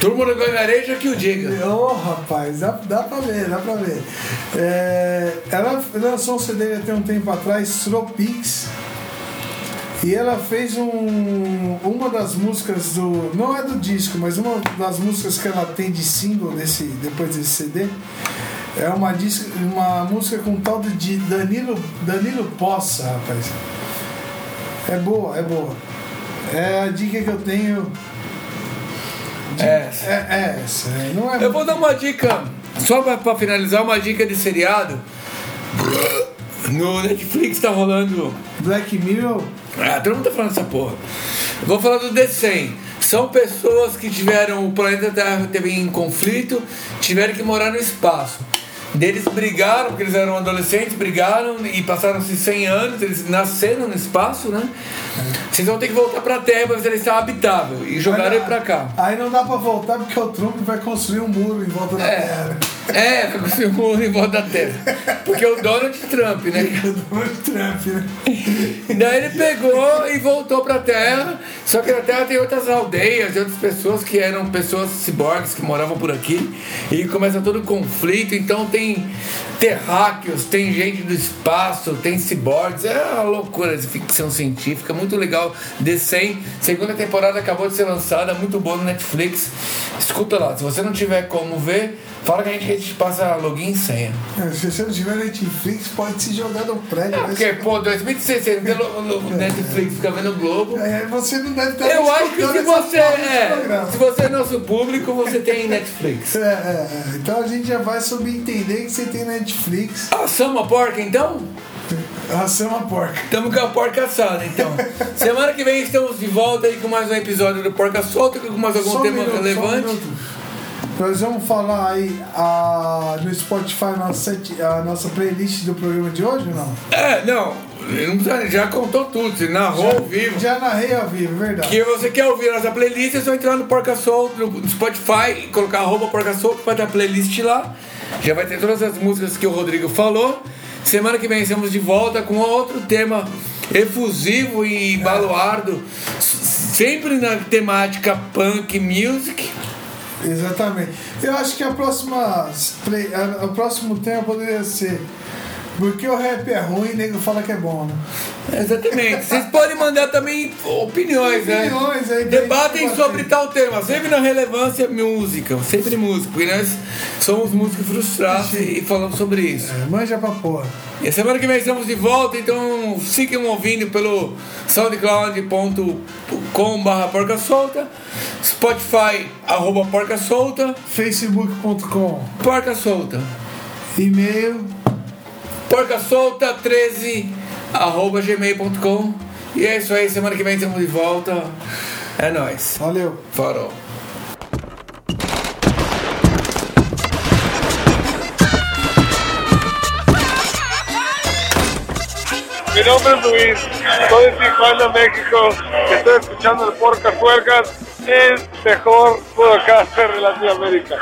Turma do Ganhareja que o diga. Ô, rapaz, dá, dá pra ver, dá pra ver. É, ela lançou um CD até um tempo atrás, Tropics. E ela fez um, uma das músicas do. Não é do disco, mas uma das músicas que ela tem de single desse, depois desse CD. É uma, uma música com um tal de Danilo, Danilo Poça, rapaz. É boa, é boa. É a dica que eu tenho. De- É. é, é essa. Não é Eu vou dar uma dica, só pra, pra finalizar, uma dica de seriado. No Netflix tá rolando. Black Mirror. Ah, todo mundo tá falando dessa porra. Eu Vou falar do The 100. São pessoas que tiveram. O planeta Terra teve em conflito, tiveram que morar no espaço. Deles brigaram, porque eles eram adolescentes, brigaram e passaram-se 100 anos, eles nasceram no espaço, né? Vocês vão ter que voltar pra Terra pra ver se ele está habitável. E jogaram ele pra cá. Aí não dá pra voltar porque o Trump vai construir um muro em volta da É. Terra. É, mundo em volta da Terra. Porque o Donald Trump, né? O Donald Trump, né? Daí ele pegou e voltou pra Terra. Só que na Terra tem outras aldeias e outras pessoas que eram pessoas ciborgues que moravam por aqui. E começa todo o conflito. Então tem terráqueos, tem gente do espaço, tem ciborgues. É uma loucura de ficção científica. Muito legal. The 100. Segunda temporada acabou de ser lançada. Muito boa no Netflix. Escuta lá. Se você não tiver como ver, fala que a gente, a passa login e senha. É, Se você não tiver Netflix, pode se jogar no prédio. É vai porque, se- pô, 2016 você não tem lo- Netflix, fica vendo o Globo. É, você não deve estar Eu acho que se você é, se você é nosso público, você tem Netflix. É, é, é. Então a gente já vai subentender que você tem Netflix. Assamos a porca então? Ração é uma porca. Estamos com a porca assada então. Semana que vem estamos de volta aí com mais um episódio do Porca Solta, com mais algum Só um tema minuto, relevante. Nós vamos falar aí a, no Spotify a nossa, a nossa playlist do programa de hoje ou não? É, não, já contou tudo, você narrou ao vivo. Já narrei ao vivo, verdade. Que você quer ouvir a nossa playlist, é só entrar no Porca Solta, no Spotify, colocar arroba Porca Solta, vai ter a playlist lá. Já vai ter todas as músicas que o Rodrigo falou. Semana que vem estamos de volta com outro tema efusivo e baluardo, sempre na temática punk music. Exatamente. Eu acho que a próxima. a- O próximo tema poderia ser. Porque o rap é ruim e nego fala que é bom, né? Exatamente. Vocês podem mandar também opiniões, né? Opiniões aí Debatem sobre tal tema, sempre na relevância música, sempre música, porque nós somos músicos frustrados e falamos sobre isso. É, manja pra porra. E a semana que vem estamos de volta, então fiquem ouvindo pelo soundcloud.com.br porca solta, Spotify, arroba porca solta, Facebook.com. porca solta, E-mail. Porca solta 13 arroba gmail.com. E é isso aí, semana que vem estamos de volta. É nóis. Valeu. Farol. Mi nombre es Luis, soy de Tijuana, México. Estoy escuchando el Porca Tuercas, el mejor podcaster de Latinoamérica.